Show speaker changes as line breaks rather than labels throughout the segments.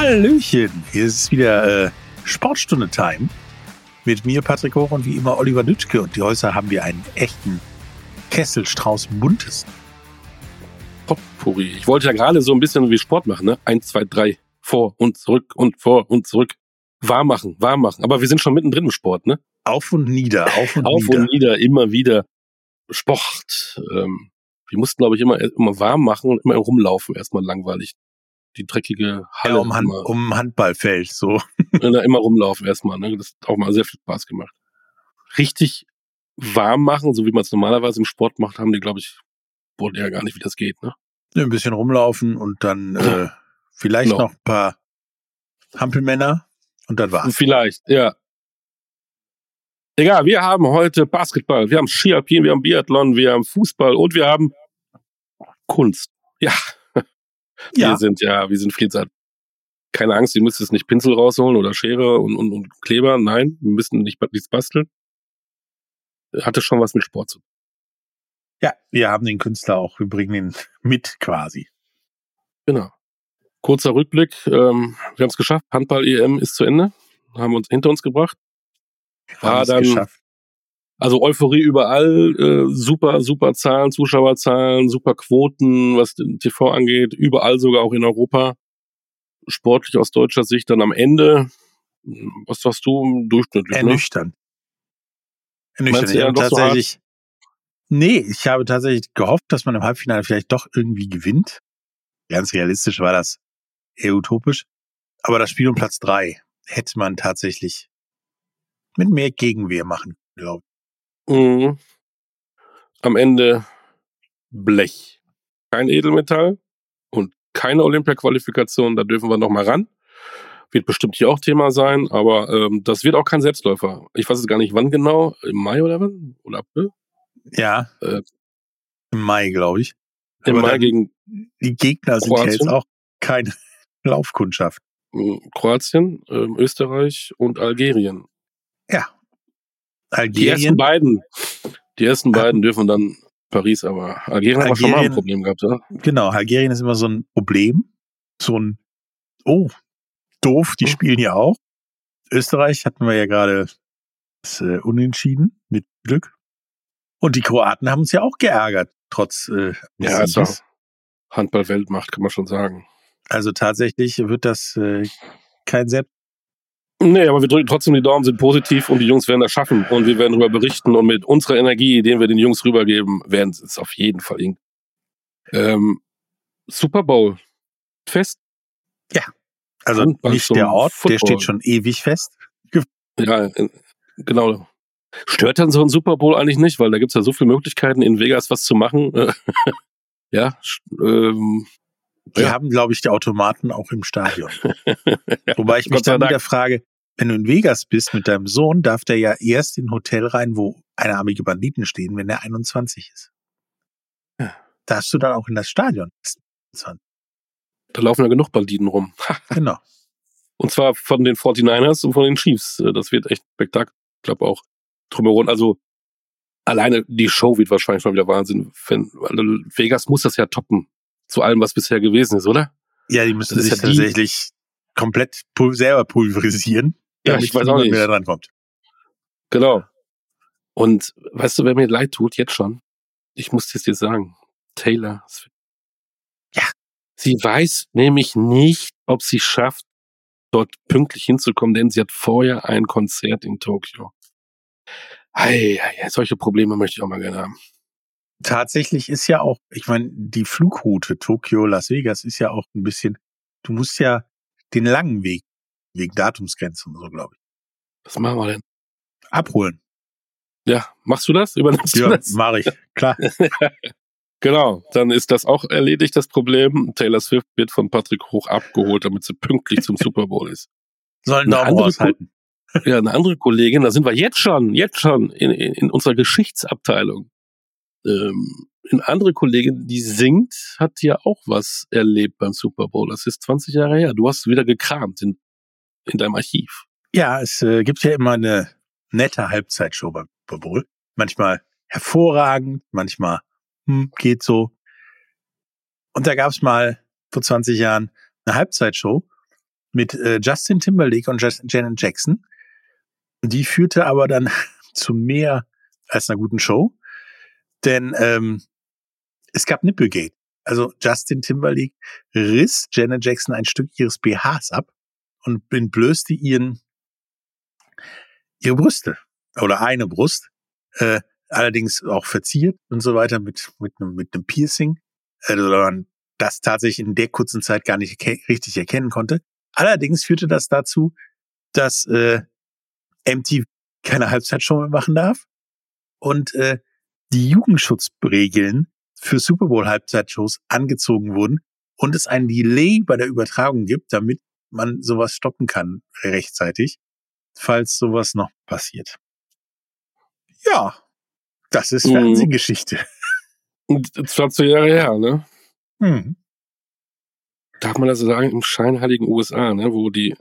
Hallöchen, hier ist wieder äh, Sportstunde-Time mit mir, Patrick Hoch und wie immer Oliver Nütschke. Und heute haben wir einen echten Kesselstrauß Buntes.
Potpourri. Ich wollte ja gerade so ein bisschen wie Sport machen, ne? Eins, zwei, drei, vor und zurück und vor und zurück. Warm machen, warm machen. Aber wir sind schon mittendrin im Sport, ne?
Auf und nieder, auf und
Auf
nieder.
und nieder, immer wieder Sport. Ähm, wir mussten, glaube ich, immer, immer warm machen und immer rumlaufen, erstmal langweilig. Die dreckige Halle.
Ja, um, Hand,
immer,
um Handballfeld, so.
immer, immer rumlaufen erstmal, ne? Das hat auch mal sehr viel Spaß gemacht. Richtig warm machen, so wie man es normalerweise im Sport macht, haben die, glaube ich, wohl ja gar nicht, wie das geht, ne?
Ein bisschen rumlaufen und dann äh, vielleicht
Genau.
noch ein paar Hampelmänner und dann war's.
Vielleicht, ja. Egal, wir haben heute Basketball, wir haben Skialpin, wir haben Biathlon, wir haben Fußball und wir haben Kunst. Ja,
Ja,
wir sind ja, wir sind Friedsaat. Keine Angst, ihr müsst jetzt nicht Pinsel rausholen oder Schere und, und, und Kleber. Nein, wir müssen nicht nichts basteln. Hatte schon was mit Sport zu tun.
ja, wir haben den Künstler auch, wir bringen ihn mit quasi.
Genau. Kurzer Rückblick. Ähm, wir haben es geschafft. Handball-EM ist zu Ende. Haben uns hinter uns gebracht.
Wir
War
haben es
dann-
geschafft.
Also Euphorie überall, äh, super, super Zahlen, Zuschauerzahlen, super Quoten, was den TV angeht, überall sogar auch in Europa. Sportlich aus deutscher Sicht dann am Ende, was sagst du, durchschnittlich, ne?
Ernüchternd. Ernüchternd.
Meinst du
Ich habe
doch so
tatsächlich. Nee, ich habe tatsächlich gehofft, dass man im Halbfinale vielleicht doch irgendwie gewinnt. Ganz realistisch war das eher utopisch. Aber das Spiel um Platz drei hätte man tatsächlich mit mehr Gegenwehr machen, glaube
Mhm. Am Ende Blech. Kein Edelmetall und keine Olympia-Qualifikation, da dürfen wir noch mal ran. Wird bestimmt hier auch Thema sein, aber ähm, das wird auch kein Selbstläufer. Ich weiß jetzt gar nicht, wann genau, im Mai oder wann? Oder April?
Ja.
Äh,
Im Mai, glaube ich.
Im
Aber
Mai gegen
Die Gegner sind ja
Kroatien?
jetzt auch keine Laufkundschaft.
äh, Kroatien, ähm, Österreich und Algerien. Die ersten
Algerien,
beiden, die ersten beiden dürfen dann Paris, aber Algerien haben wir schon mal ein
Algerien-
Problem gehabt, ja?
genau, Algerien ist immer so ein Problem. So ein, oh, doof, die
Hm.
spielen ja auch. Österreich hatten wir ja gerade das, äh, Unentschieden mit Glück. Und die Kroaten haben uns ja auch geärgert, trotz äh,
Ja,
Sieges.
Handball-Weltmacht, kann man schon sagen.
Also tatsächlich wird das äh, kein Selbst.
Nee, aber wir drücken trotzdem die Daumen, sind positiv und die Jungs werden das schaffen und wir werden darüber berichten und mit unserer Energie, den wir den Jungs rübergeben, werden sie es auf jeden Fall. Ähm, Super Bowl. Fest?
Also
Handball
nicht der Ort, der
Football.
steht schon ewig fest.
Ja, genau. Stört dann so ein Super Bowl eigentlich nicht, weil da gibt's ja so viele Möglichkeiten, in Vegas was zu machen. ja, ähm,
Die
Ja.
haben, glaube ich, die Automaten auch im Stadion. Wobei ich mich dann wieder frage, wenn du in Vegas bist mit deinem Sohn, darf der ja erst in ein Hotel rein, wo einarmige Banditen stehen, wenn er 21 ist.
Ja.
Darfst du dann auch in das Stadion?
da laufen ja genug Banditen rum.
Genau.
Und zwar von den 49ers und von den Chiefs. Äh, Das wird echt Spektakel. Ich glaube auch drumherum. Also alleine die Show wird wahrscheinlich schon wieder Wahnsinn. Wenn, also Vegas muss das ja toppen zu allem, was bisher gewesen ist, oder?
Ja, die müssen sich
ja die-
tatsächlich komplett pul selber pulverisieren,
Ja, ich weiß auch nicht.
mehr drankommt.
Genau. Und weißt du, wer mir leid tut, jetzt schon? Ich muss das dir sagen. Taylor. Swift.
Ja.
Sie weiß nämlich nicht, ob sie schafft, dort pünktlich hinzukommen, denn sie hat vorher ein Konzert in Tokio. Ei, ei, ei, solche Probleme möchte ich auch mal gerne haben.
Tatsächlich ist ja auch, ich meine, die Flugroute Tokio, Las Vegas ist ja auch ein bisschen, du musst ja den langen Weg, wegen Datumsgrenzen und so, glaube ich,
Was machen wir denn?
abholen.
Ja, machst du das? Übernimmst du
Ja,
das?
mache ich, klar.
Genau, dann ist das auch erledigt, das Problem. Taylor Swift wird von Patrick Hoch abgeholt, damit sie pünktlich zum Super Bowl ist.
Sollen Daumen
andere
raushalten.
Ja, eine andere Kollegin, da sind wir jetzt schon, jetzt schon in, in, in unserer Geschichtsabteilung. Ähm, eine andere Kollegin, die singt, hat ja auch was erlebt beim Super Bowl. Das ist 20 Jahre her. Du hast wieder gekramt in, in deinem Archiv.
Ja, es äh, gibt ja immer eine nette Halbzeitshow Super Bowl. Manchmal hervorragend, manchmal hm, geht so. Und da gab's mal vor 20 Jahren eine Halbzeitshow mit äh, Justin Timberlake und Just Janet Jackson. Die führte aber dann zu mehr als einer guten Show, denn ähm, es gab Nipplegate. Also Justin Timberlake riss Janet Jackson ein Stück ihres BHs ab und entblößte ihren ihre Brüste oder eine Brust, äh, allerdings auch verziert und so weiter mit mit einem mit einem Piercing, also man das tatsächlich in der kurzen Zeit gar nicht richtig erkennen konnte. Allerdings führte das dazu, dass äh, MTV keine Halbzeitshow mehr machen darf und äh, die Jugendschutzregeln für Super Bowl Halbzeitshows angezogen wurden und es ein Delay bei der Übertragung gibt, damit man sowas stoppen kann rechtzeitig, falls sowas noch passiert. Ja, das ist mhm. Fernsehgeschichte.
20 Jahre her, ne? Hm. Darf man das sagen, im scheinheiligen USA, ne, wo die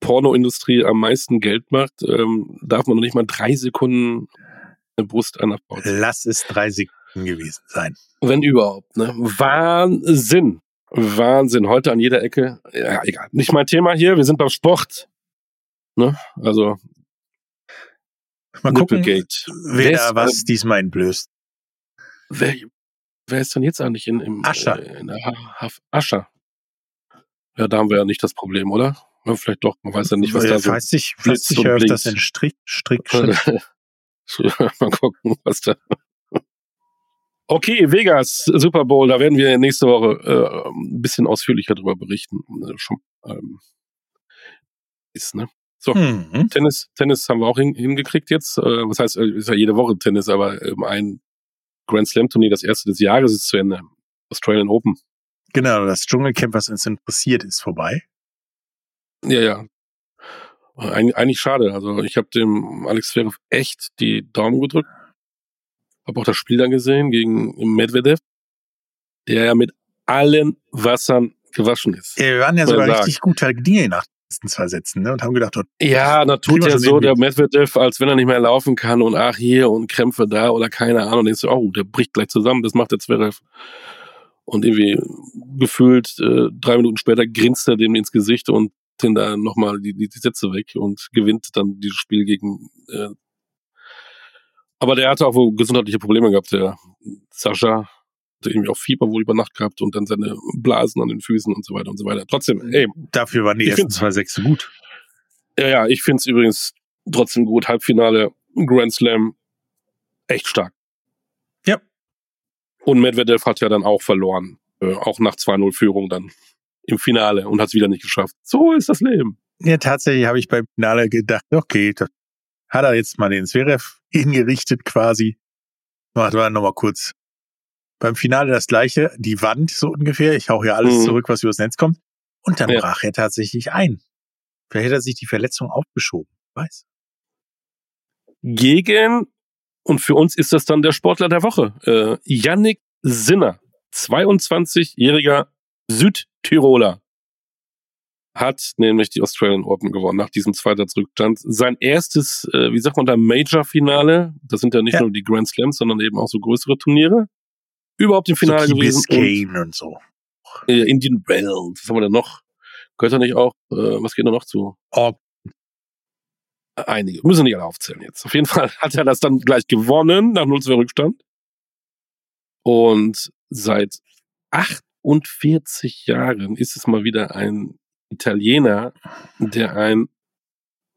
Pornoindustrie am meisten Geld macht, ähm, darf man noch nicht mal drei Sekunden eine Brust anbauen.
Lass es drei Sekunden gewesen sein.
Wenn überhaupt, ne? Wahnsinn. Wahnsinn. Heute an jeder Ecke. Ja, egal. Nicht mein Thema hier. Wir sind beim Sport. Ne? Also.
Mal gucken, wer, wer was ähm, diesmal entblößt.
Wer, wer ist denn jetzt eigentlich in, im,
Ascher?
Äh, in der Haf Ascher. Ja, da haben wir ja nicht das Problem, oder? Ja, vielleicht doch, man weiß ja nicht, was ja, da so
weiß ich, weiß ich höre das in Strick, Strick, Strick.
Mal gucken, was da. Okay, Vegas, Super Bowl, da werden wir nächste Woche äh, ein bisschen ausführlicher drüber berichten. Äh, schon, ähm, ist, ne? So, mhm. Tennis, Tennis haben wir auch hin, hingekriegt jetzt. Äh, was heißt, äh, ist ja jede Woche Tennis, aber ähm, ein Grand Slam Turnier, das erste des Jahres ist zu Ende. Australian Open.
Genau, das Dschungelcamp, was uns interessiert, ist vorbei.
Ja, ja. Eig eigentlich schade. Also ich habe dem Alex Zverev echt die Daumen gedrückt. Habe auch das Spiel dann gesehen gegen Medvedev, der ja mit allen Wassern gewaschen ist.
Ja, wir waren ja sogar richtig guter Dinge nach letzten zwei Sätzen ne? und haben gedacht, dort
ja, da tut ja so der Medvedev, als wenn er nicht mehr laufen kann und ach hier und Krämpfe da oder keine Ahnung. Und denkst du, oh, der bricht gleich zusammen, das macht der Zverev. Und irgendwie gefühlt äh, drei Minuten später grinst er dem ins Gesicht und den da nochmal die, die, die Sätze weg und gewinnt dann dieses Spiel gegen äh, aber der hatte auch wohl gesundheitliche Probleme gehabt, der Sascha hatte irgendwie auch Fieber wohl über Nacht gehabt und dann seine Blasen an den Füßen und so weiter und so weiter. Trotzdem, ey.
Dafür waren die ersten zwei Sechse gut.
Ja, ja, ich finde es übrigens trotzdem gut. Halbfinale, Grand Slam, echt stark.
Ja.
Und Medvedev hat ja dann auch verloren. Äh, auch nach 2-0 Führung dann im Finale und hat es wieder nicht geschafft. So ist das Leben.
Ja, tatsächlich habe ich beim Finale gedacht, okay, das hat er jetzt mal den Zverev hingerichtet quasi. Macht wir nochmal kurz beim Finale das gleiche, die Wand so ungefähr. Ich hau hier alles mhm. zurück, was übers Netz kommt. Und dann ja. brach er tatsächlich ein. Vielleicht hätte er sich die Verletzung aufgeschoben. Weiß.
Gegen, und für uns ist das dann der Sportler der Woche, äh, Yannick Sinner, 22-jähriger Südtiroler, hat nämlich die Australian Open gewonnen nach diesem zweiter Zurückstand. Sein erstes, äh, wie sagt man da, Major-Finale. Das sind ja nicht ja. nur die Grand Slams, sondern eben auch so größere Turniere überhaupt im Finale
so gewesen. Und, und so.
Äh, Indian Wells, was haben wir denn noch? Gehört da nicht auch, äh, was geht da noch zu?
Oh.
Einige, müssen nicht alle aufzählen jetzt. Auf jeden Fall hat er das dann gleich gewonnen, nach 0 2 Rückstand. Und seit 48 Jahren ist es mal wieder ein Italiener, der ein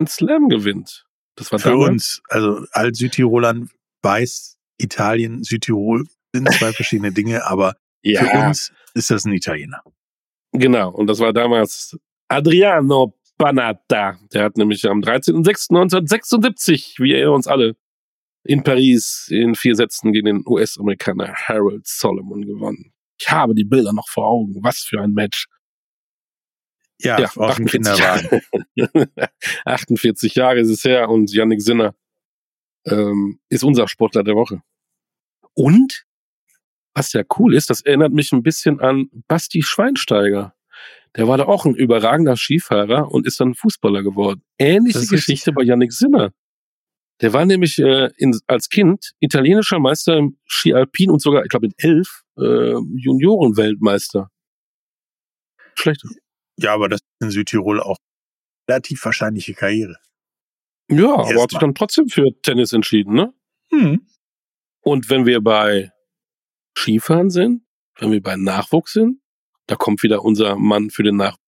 Slam gewinnt. Das war
für damals. uns, also all Südtirolern weiß Italien, Südtirol sind zwei verschiedene Dinge, aber ja. für uns ist das ein Italiener.
Genau, und das war damals Adriano Panatta. Der hat nämlich am 13.06.1976, wie er uns alle, in Paris in vier Sätzen gegen den US-Amerikaner Harold Solomon gewonnen. Ich habe die Bilder noch vor Augen. Was für ein Match.
Ja, ja auf dem Kinderwagen.
48 Jahre ist es her und Yannick Sinner ähm, ist unser Sportler der Woche. Und was ja cool ist, das erinnert mich ein bisschen an Basti Schweinsteiger. Der war da auch ein überragender Skifahrer und ist dann Fußballer geworden. Ähnliche Geschichte bei Yannick Sinner. Der war nämlich äh, in, als Kind italienischer Meister im Ski Alpin und sogar, ich glaube, in elf äh, Juniorenweltmeister. Schlecht.
Ja, aber das ist in Südtirol auch relativ wahrscheinliche Karriere.
Ja, aber hat sich dann trotzdem für Tennis entschieden, ne?
Hm.
Und wenn wir bei Skifahren sind, wenn wir bei Nachwuchs sind, da kommt wieder unser Mann für den Nachwuchs.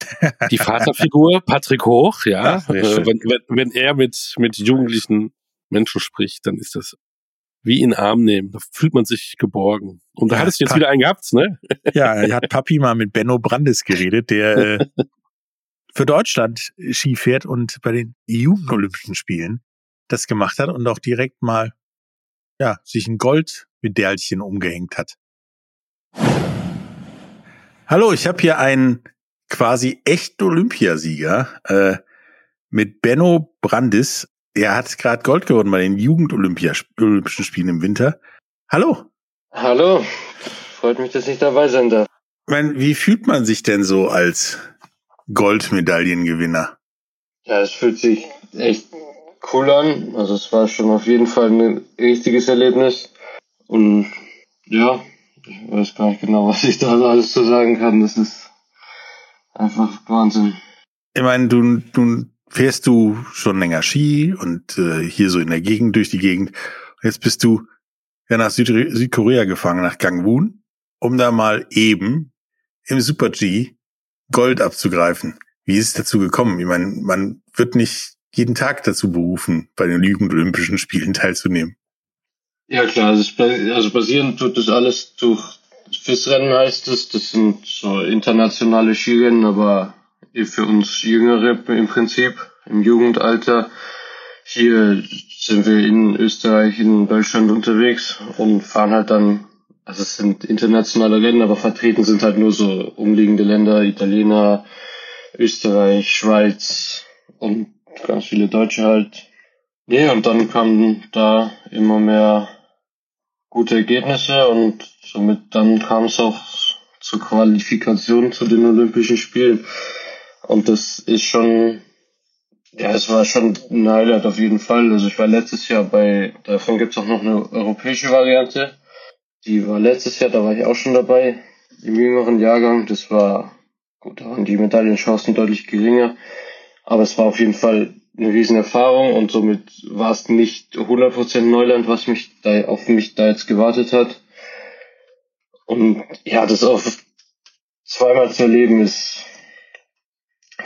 Die Vaterfigur, Patrick Hoch, ja.
Ach,
äh, wenn, wenn, wenn er mit, mit jugendlichen Menschen spricht, dann ist das wie in den Arm nehmen. Da fühlt man sich geborgen. Und da
Ja,
hattest du jetzt
Pa-
wieder einen gehabt, ne?
Ja, er hat Papi mal mit Benno Brandes geredet, der äh, für Deutschland Ski fährt und bei den Jugendolympischen Spielen das gemacht hat und auch direkt mal ja, sich ein Goldmedaillchen umgehängt hat. Hallo, ich habe hier einen quasi echten Olympiasieger äh, mit Benno Brandis. Er hat gerade Gold gewonnen bei den Jugendolympischen Spielen im Winter. Hallo.
Hallo, freut mich, dass ich dabei sein darf.
Ich meine, wie fühlt man sich denn so als Goldmedaillengewinner?
Ja, es fühlt sich echt cool an. Also es war schon auf jeden Fall ein richtiges Erlebnis. Und ja, ich weiß gar nicht genau, was ich da alles zu sagen kann. Das ist einfach Wahnsinn.
Ich meine, du, du fährst du schon länger Ski und äh, hier so in der Gegend, durch die Gegend. Jetzt bist du ja nach Süd Südkorea gefahren, nach Gangwon, um da mal eben im Super G Gold abzugreifen. Wie ist es dazu gekommen? Ich meine, man wird nicht jeden Tag dazu berufen, bei den Jugendolympischen Spielen teilzunehmen.
Ja klar, also, also basierend tut das alles durch FIS-Rennen heißt es. Das sind so internationale Skirennen, aber eh für uns Jüngere im Prinzip, im Jugendalter. Hier sind wir in Österreich, in Deutschland unterwegs und fahren halt dann, also es sind internationale Rennen, aber vertreten sind halt nur so umliegende Länder, Italiener, Österreich, Schweiz und ganz viele Deutsche halt. Nee, und dann kamen da immer mehr gute Ergebnisse und somit dann kam es auch zur Qualifikation zu den Olympischen Spielen. Und das ist schon, ja, es war schon ein Highlight auf jeden Fall. Also ich war letztes Jahr bei, davon gibt's auch noch eine europäische Variante. Die war letztes Jahr, da war ich auch schon dabei, im jüngeren Jahrgang. Das war, gut, da waren die Medaillenchancen deutlich geringer. Aber es war auf jeden Fall eine riesen Erfahrung und somit war es nicht 100% Neuland, was mich da, auf mich da jetzt gewartet hat. Und ja, das auch zweimal zu erleben ist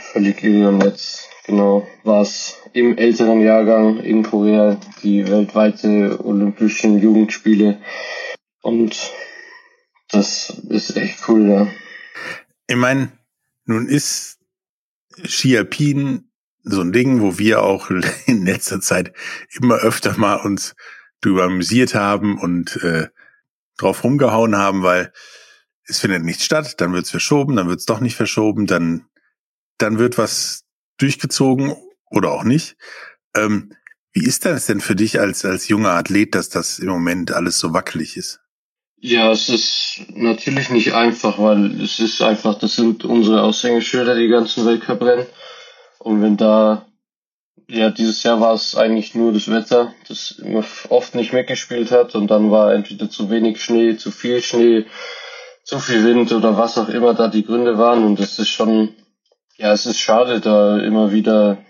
völlig irre. Und jetzt genau war es im älteren Jahrgang in Korea die weltweite Olympischen Jugendspiele. Und das ist echt cool, ja.
Ich meine, nun ist Ski Alpin so ein Ding, wo wir auch in letzter Zeit immer öfter mal uns drüber amüsiert haben und äh, drauf rumgehauen haben, weil es findet nicht statt, dann wird's verschoben, dann wird's doch nicht verschoben, dann dann wird was durchgezogen oder auch nicht. Ähm, wie ist das denn für dich als als junger Athlet, dass das im Moment alles so wackelig ist?
Ja, es ist natürlich nicht einfach, weil es ist einfach, das sind unsere Aushängeschilder, die ganzen Weltcuprennen. Und wenn da, ja, dieses Jahr war es eigentlich nur das Wetter, das oft nicht mitgespielt hat und dann war entweder zu wenig Schnee, zu viel Schnee, zu viel Wind oder was auch immer da die Gründe waren und das ist schon, ja, es ist schade, da immer wieder,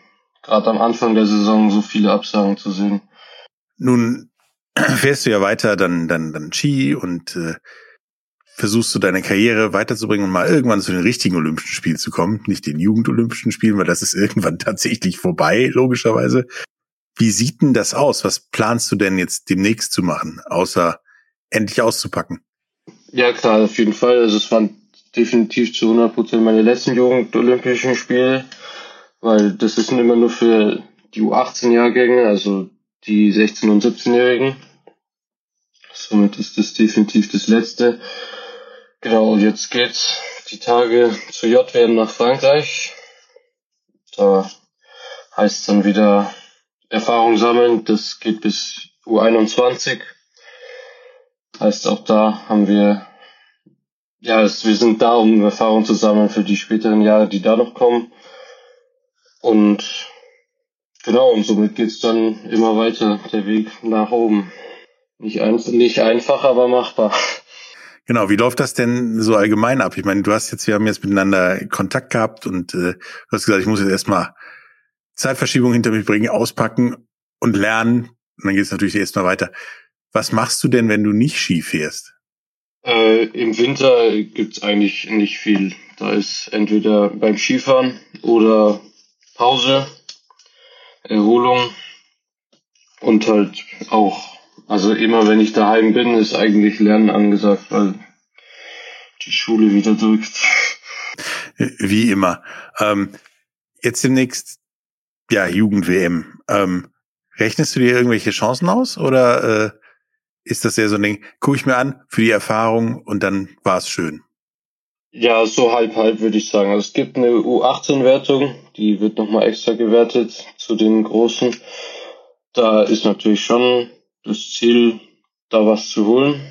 gerade am Anfang der Saison, so viele Absagen zu sehen.
Nun fährst du ja weiter dann dann dann Ski und äh, versuchst du deine Karriere weiterzubringen und mal irgendwann zu den richtigen Olympischen Spielen zu kommen, nicht den Jugendolympischen Spielen, weil das ist irgendwann tatsächlich vorbei, logischerweise. Wie sieht denn das aus? Was planst du denn jetzt demnächst zu machen, außer endlich auszupacken?
Ja, klar, auf jeden Fall. Also es waren definitiv zu 100% meine letzten Jugend-Olympischen Spiele, weil das ist immer nur für die U18-Jahrgänge, also die 16- und 17-Jährigen. Somit ist das definitiv das letzte. Genau, und jetzt geht's die Tage zur JWM nach Frankreich. Da heißt dann wieder Erfahrung sammeln. Das geht bis U21. Heißt auch da haben wir, ja, es, wir sind da, um Erfahrung zu sammeln für die späteren Jahre, die da noch kommen. Und genau, und somit geht's dann immer weiter, der Weg nach oben. Nicht, ein, nicht einfach, aber machbar.
Genau, wie läuft das denn so allgemein ab? Ich meine, du hast jetzt, wir haben jetzt miteinander Kontakt gehabt und äh, du hast gesagt, ich muss jetzt erstmal Zeitverschiebung hinter mich bringen, auspacken und lernen. Und dann geht es natürlich erstmal weiter. Was machst du denn, wenn du nicht Ski fährst?
Äh, Im Winter gibt's eigentlich nicht viel. Da ist entweder beim Skifahren oder Pause, Erholung und halt auch, also immer wenn ich daheim bin, ist eigentlich Lernen angesagt, weil die Schule wieder drückt.
Wie immer. Ähm, jetzt demnächst, ja, Jugend-WM. Ähm, rechnest du dir irgendwelche Chancen aus oder äh, ist das eher so ein Ding, gucke ich mir an für die Erfahrung und dann war es schön?
Ja, so halb halb würde ich sagen. Also es gibt eine U18-Wertung, die wird nochmal extra gewertet zu den großen. Da ist natürlich schon das Ziel, da was zu holen.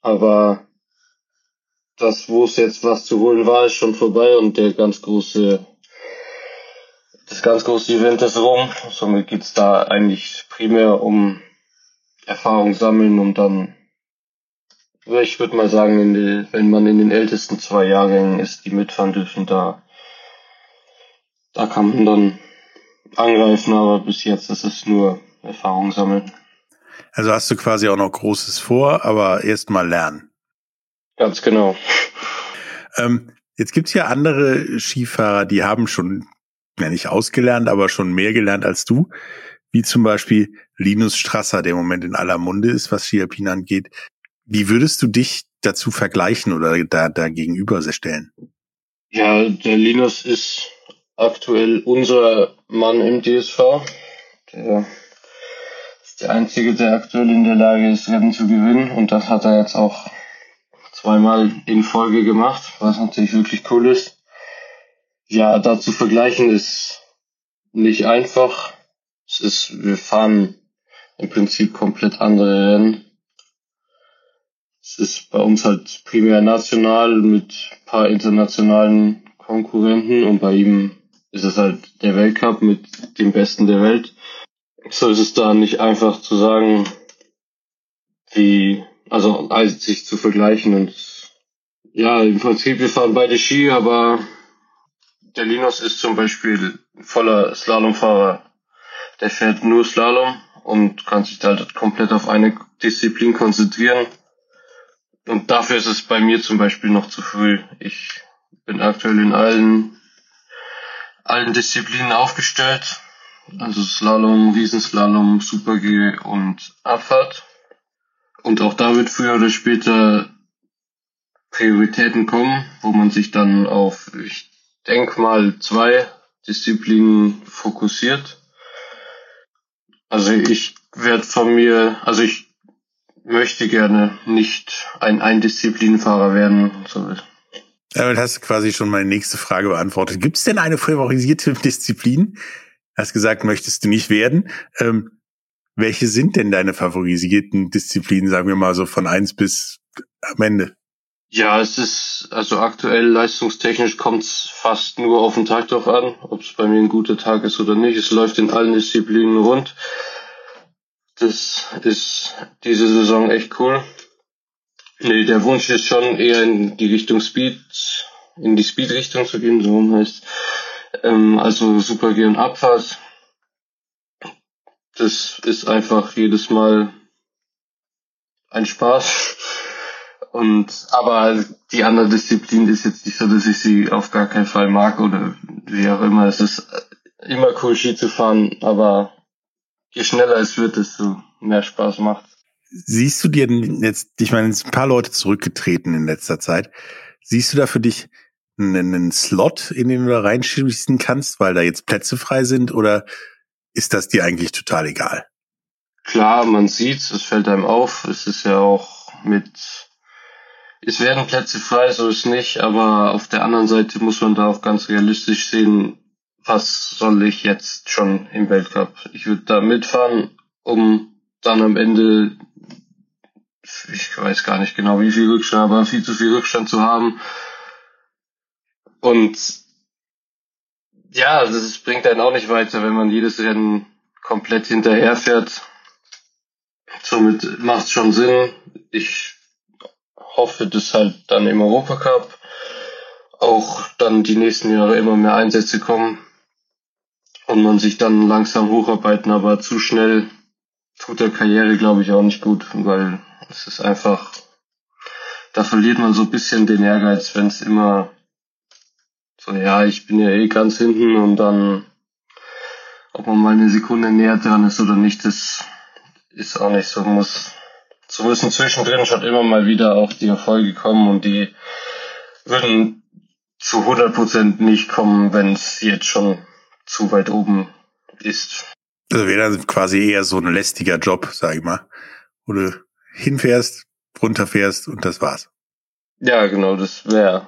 Aber das, wo es jetzt was zu holen war, ist schon vorbei und der ganz große, das ganz große Event ist rum. Somit geht's da eigentlich primär um Erfahrung sammeln und dann, ich würde mal sagen, die, wenn man in den ältesten zwei Jahrgängen ist, die mitfahren dürfen, da, da kann man dann angreifen, aber bis jetzt ist es nur Erfahrung sammeln.
Also hast du quasi auch noch Großes vor, aber erst mal lernen.
Ganz genau.
Ähm, jetzt gibt's ja andere Skifahrer, die haben schon, ja nicht ausgelernt, aber schon mehr gelernt als du wie zum Beispiel Linus Strasser, der im Moment in aller Munde ist, was Alpin angeht. Wie würdest du dich dazu vergleichen oder da, da gegenüber stellen?
Ja, der Linus ist aktuell unser Mann im DSV. Der ist der Einzige, der aktuell in der Lage ist, Rennen zu gewinnen. Und das hat er jetzt auch zweimal in Folge gemacht, was natürlich wirklich cool ist. Ja, da zu vergleichen ist nicht einfach. Es ist, wir fahren im Prinzip komplett andere Rennen. Es ist bei uns halt primär national mit paar internationalen Konkurrenten und bei ihm ist es halt der Weltcup mit dem Besten der Welt. So ist es da nicht einfach zu sagen, wie, also sich zu vergleichen und ja, im Prinzip wir fahren beide Ski, aber der Linus ist zum Beispiel voller Slalomfahrer der fährt nur Slalom und kann sich halt komplett auf eine Disziplin konzentrieren. Und dafür ist es bei mir zum Beispiel noch zu früh. Ich bin aktuell in allen, allen Disziplinen aufgestellt. Also Slalom, Riesenslalom, Super G und Abfahrt. Und auch da wird früher oder später Prioritäten kommen, wo man sich dann auf, ich denke mal, zwei Disziplinen fokussiert. Also ich werde von mir, also ich möchte gerne nicht ein Eindisziplinfahrer werden. So.
Damit hast du quasi schon meine nächste Frage beantwortet. Gibt es denn eine favorisierte Disziplin? Hast gesagt, möchtest du nicht werden. Ähm, welche sind denn deine favorisierten Disziplinen, sagen wir mal so von eins bis am Ende?
Ja, es ist, also aktuell leistungstechnisch kommt es fast nur auf den Tag drauf an, ob es bei mir ein guter Tag ist oder nicht. Es läuft in allen Disziplinen rund. Das ist diese Saison echt cool. Nee, der Wunsch ist schon eher in die Richtung Speed, in die Speed-Richtung zu gehen, so heißt. Ähm, also Super G und Abfahrt. Das ist einfach jedes Mal ein Spaß. Und aber die andere Disziplin ist jetzt nicht so, dass ich sie auf gar keinen Fall mag oder wie auch immer. Es ist immer cool, Ski zu fahren, aber je schneller es wird, desto mehr Spaß macht.
Siehst du dir denn jetzt, ich meine, ein paar Leute zurückgetreten in letzter Zeit. Siehst du da für dich einen, einen Slot, in den du da reinschießen kannst, weil da jetzt Plätze frei sind oder ist das dir eigentlich total egal?
Klar, man sieht's, es fällt einem auf. Es ist ja auch mit es werden Plätze frei, so ist nicht, aber auf der anderen Seite muss man da auch ganz realistisch sehen, was soll ich jetzt schon im Weltcup? Ich würde da mitfahren, um dann am Ende, ich weiß gar nicht genau wie viel Rückstand, aber viel zu viel Rückstand zu haben. Und ja, das bringt einen auch nicht weiter, wenn man jedes Rennen komplett hinterherfährt. Somit macht es schon Sinn. Ich hoffe, dass halt dann im Europacup auch dann die nächsten Jahre immer mehr Einsätze kommen und man sich dann langsam hocharbeiten, aber zu schnell tut der Karriere, glaube ich, auch nicht gut, weil es ist einfach, da verliert man so ein bisschen den Ehrgeiz, wenn es immer so, ja, ich bin ja eh ganz hinten und dann, ob man mal eine Sekunde näher dran ist oder nicht, das ist auch nicht so, muss, so müssen zwischendrin schon immer mal wieder auch die Erfolge kommen und die würden zu 100% nicht kommen, wenn es jetzt schon zu weit oben ist.
Also wäre dann quasi eher so ein lästiger Job, sag ich mal, wo du hinfährst, runterfährst und das war's.
Ja, genau, das wäre.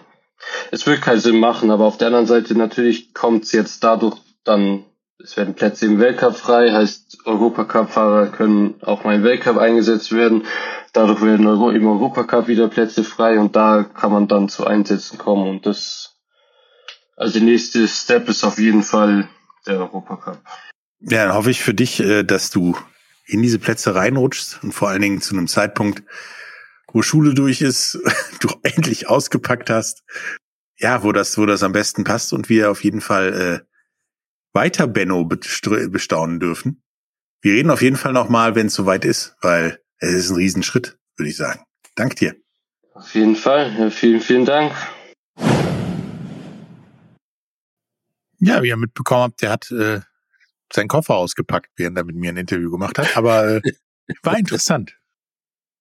Es würde keinen Sinn machen, aber auf der anderen Seite natürlich kommt es jetzt dadurch dann, es werden Plätze im Weltcup frei, heißt Europacup-Fahrer können auch mal im Weltcup eingesetzt werden. Dadurch werden Euro im Europacup wieder Plätze frei und da kann man dann zu Einsätzen kommen und das, also der nächste Step ist auf jeden Fall der Europacup.
Ja, dann hoffe ich für dich, äh, dass du in diese Plätze reinrutschst und vor allen Dingen zu einem Zeitpunkt, wo Schule durch ist, du endlich ausgepackt hast. Ja, wo das, wo das am besten passt und wir auf jeden Fall äh, weiter Benno bestaunen dürfen. Wir reden auf jeden Fall nochmal, wenn es soweit ist, weil es ist ein Riesenschritt, würde ich sagen. Dank dir.
Auf jeden Fall. Ja, vielen, vielen Dank.
Ja, wie ihr mitbekommen habt, der hat äh, seinen Koffer ausgepackt, während er mit mir ein Interview gemacht hat. Aber äh, war interessant.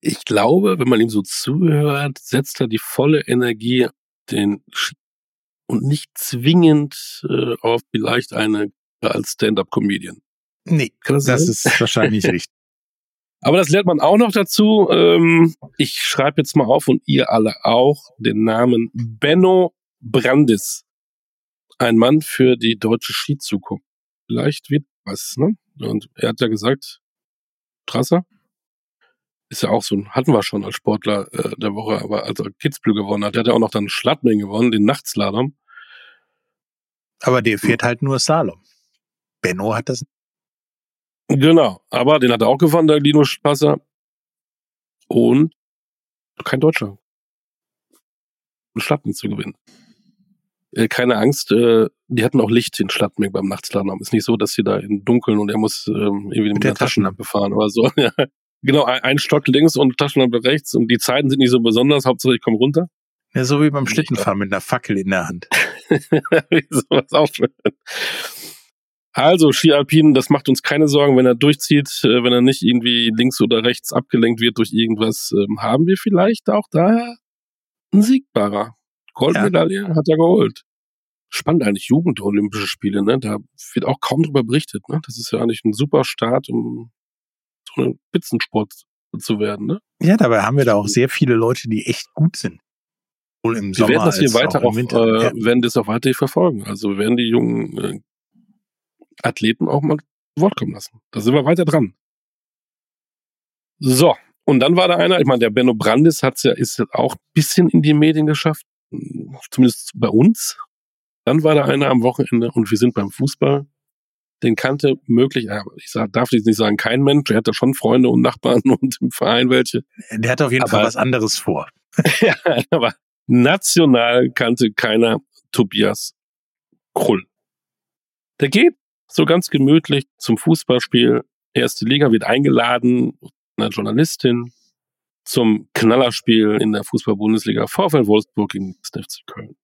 Ich glaube, wenn man ihm so zuhört, setzt er die volle Energie den und nicht zwingend äh, auf vielleicht eine als Stand-up-Comedian.
Nee, das, das ist wahrscheinlich richtig.
Aber das lernt man auch noch dazu. Ähm, ich schreibe jetzt mal auf und ihr alle auch den Namen Benno Brandis. Ein Mann für die deutsche Skizukunft. Vielleicht wird was, ne? Und er hat ja gesagt, Trasser ist ja auch so hatten wir schon als Sportler äh, der Woche, aber als er Kitzbühel gewonnen hat, der hat ja auch noch dann Schladming gewonnen, den Nachtslalom.
Aber der fährt halt nur Slalom. Benno hat das
Genau, aber den hat er auch gewonnen, der Linus Spasser. Und kein Deutscher. Schlappen zu gewinnen. Äh, keine Angst, äh, die hatten auch Licht in Schladming beim Nachtslalom. Ist nicht so, dass sie da im Dunkeln und er muss ähm, irgendwie mit, mit der Taschenlampe fahren oder so. Genau, ein, ein Stock links und Taschenlampe rechts und die Zeiten sind nicht so besonders, Hauptsache ich komme runter.
Ja, so wie beim Schlittenfahren mit einer Fackel in der Hand.
Sowas auch schön. Also Ski Alpin, das macht uns keine Sorgen, wenn er durchzieht, äh, wenn er nicht irgendwie links oder rechts abgelenkt wird durch irgendwas, ähm, haben wir vielleicht auch da ein Siegbarer. Goldmedaille ja. hat er geholt. Spannend eigentlich Jugend-Olympische Spiele, ne? Da wird auch kaum drüber berichtet, ne? Das ist ja eigentlich ein super Start, um so ein Spitzensport zu werden, ne?
Ja, dabei haben wir da auch sehr viele Leute, die echt gut sind.
Wohl im wir Sommer werden das hier weiter auch, auch äh, werden das auch weiter verfolgen. Also werden die jungen äh, Athleten auch mal Wort kommen lassen. Da sind wir weiter dran. So, und dann war da einer, ich meine, der Benno Brandis hat's ja, ist ja auch ein bisschen in die Medien geschafft, zumindest bei uns. Dann war da einer am Wochenende und wir sind beim Fußball. Den kannte möglich, ich darf jetzt nicht sagen, kein Mensch, er hatte schon Freunde und Nachbarn und im Verein welche.
Der hatte auf jeden aber, Fall was anderes vor.
ja, aber national kannte keiner Tobias Krull. Der geht so ganz gemütlich zum Fußballspiel. Erste Liga wird eingeladen, eine Journalistin zum Knallerspiel in der Fußball-Bundesliga VfL Wolfsburg gegen den FC Köln.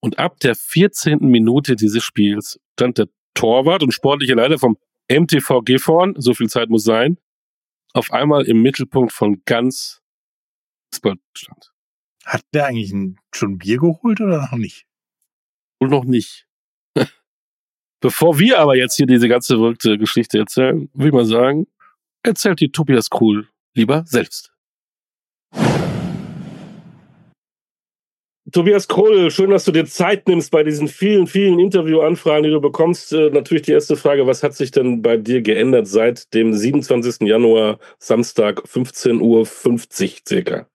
Und ab der 14. Minute dieses Spiels stand der Torwart und sportliche Leiter vom MTV Gifhorn, so viel Zeit muss sein, auf einmal im Mittelpunkt von ganz Fußballstand.
Hat der eigentlich schon Bier geholt oder noch nicht?
Wohl noch nicht. Bevor wir aber jetzt hier diese ganze verrückte Geschichte erzählen, würde ich mal sagen, erzählt die Tobias Krul lieber selbst. Tobias Kroll, schön, dass du dir Zeit nimmst bei diesen vielen, vielen Interviewanfragen, die du bekommst. Äh, natürlich die erste Frage, was hat sich denn bei dir geändert seit dem 27. Januar, Samstag, 15.50 Uhr circa?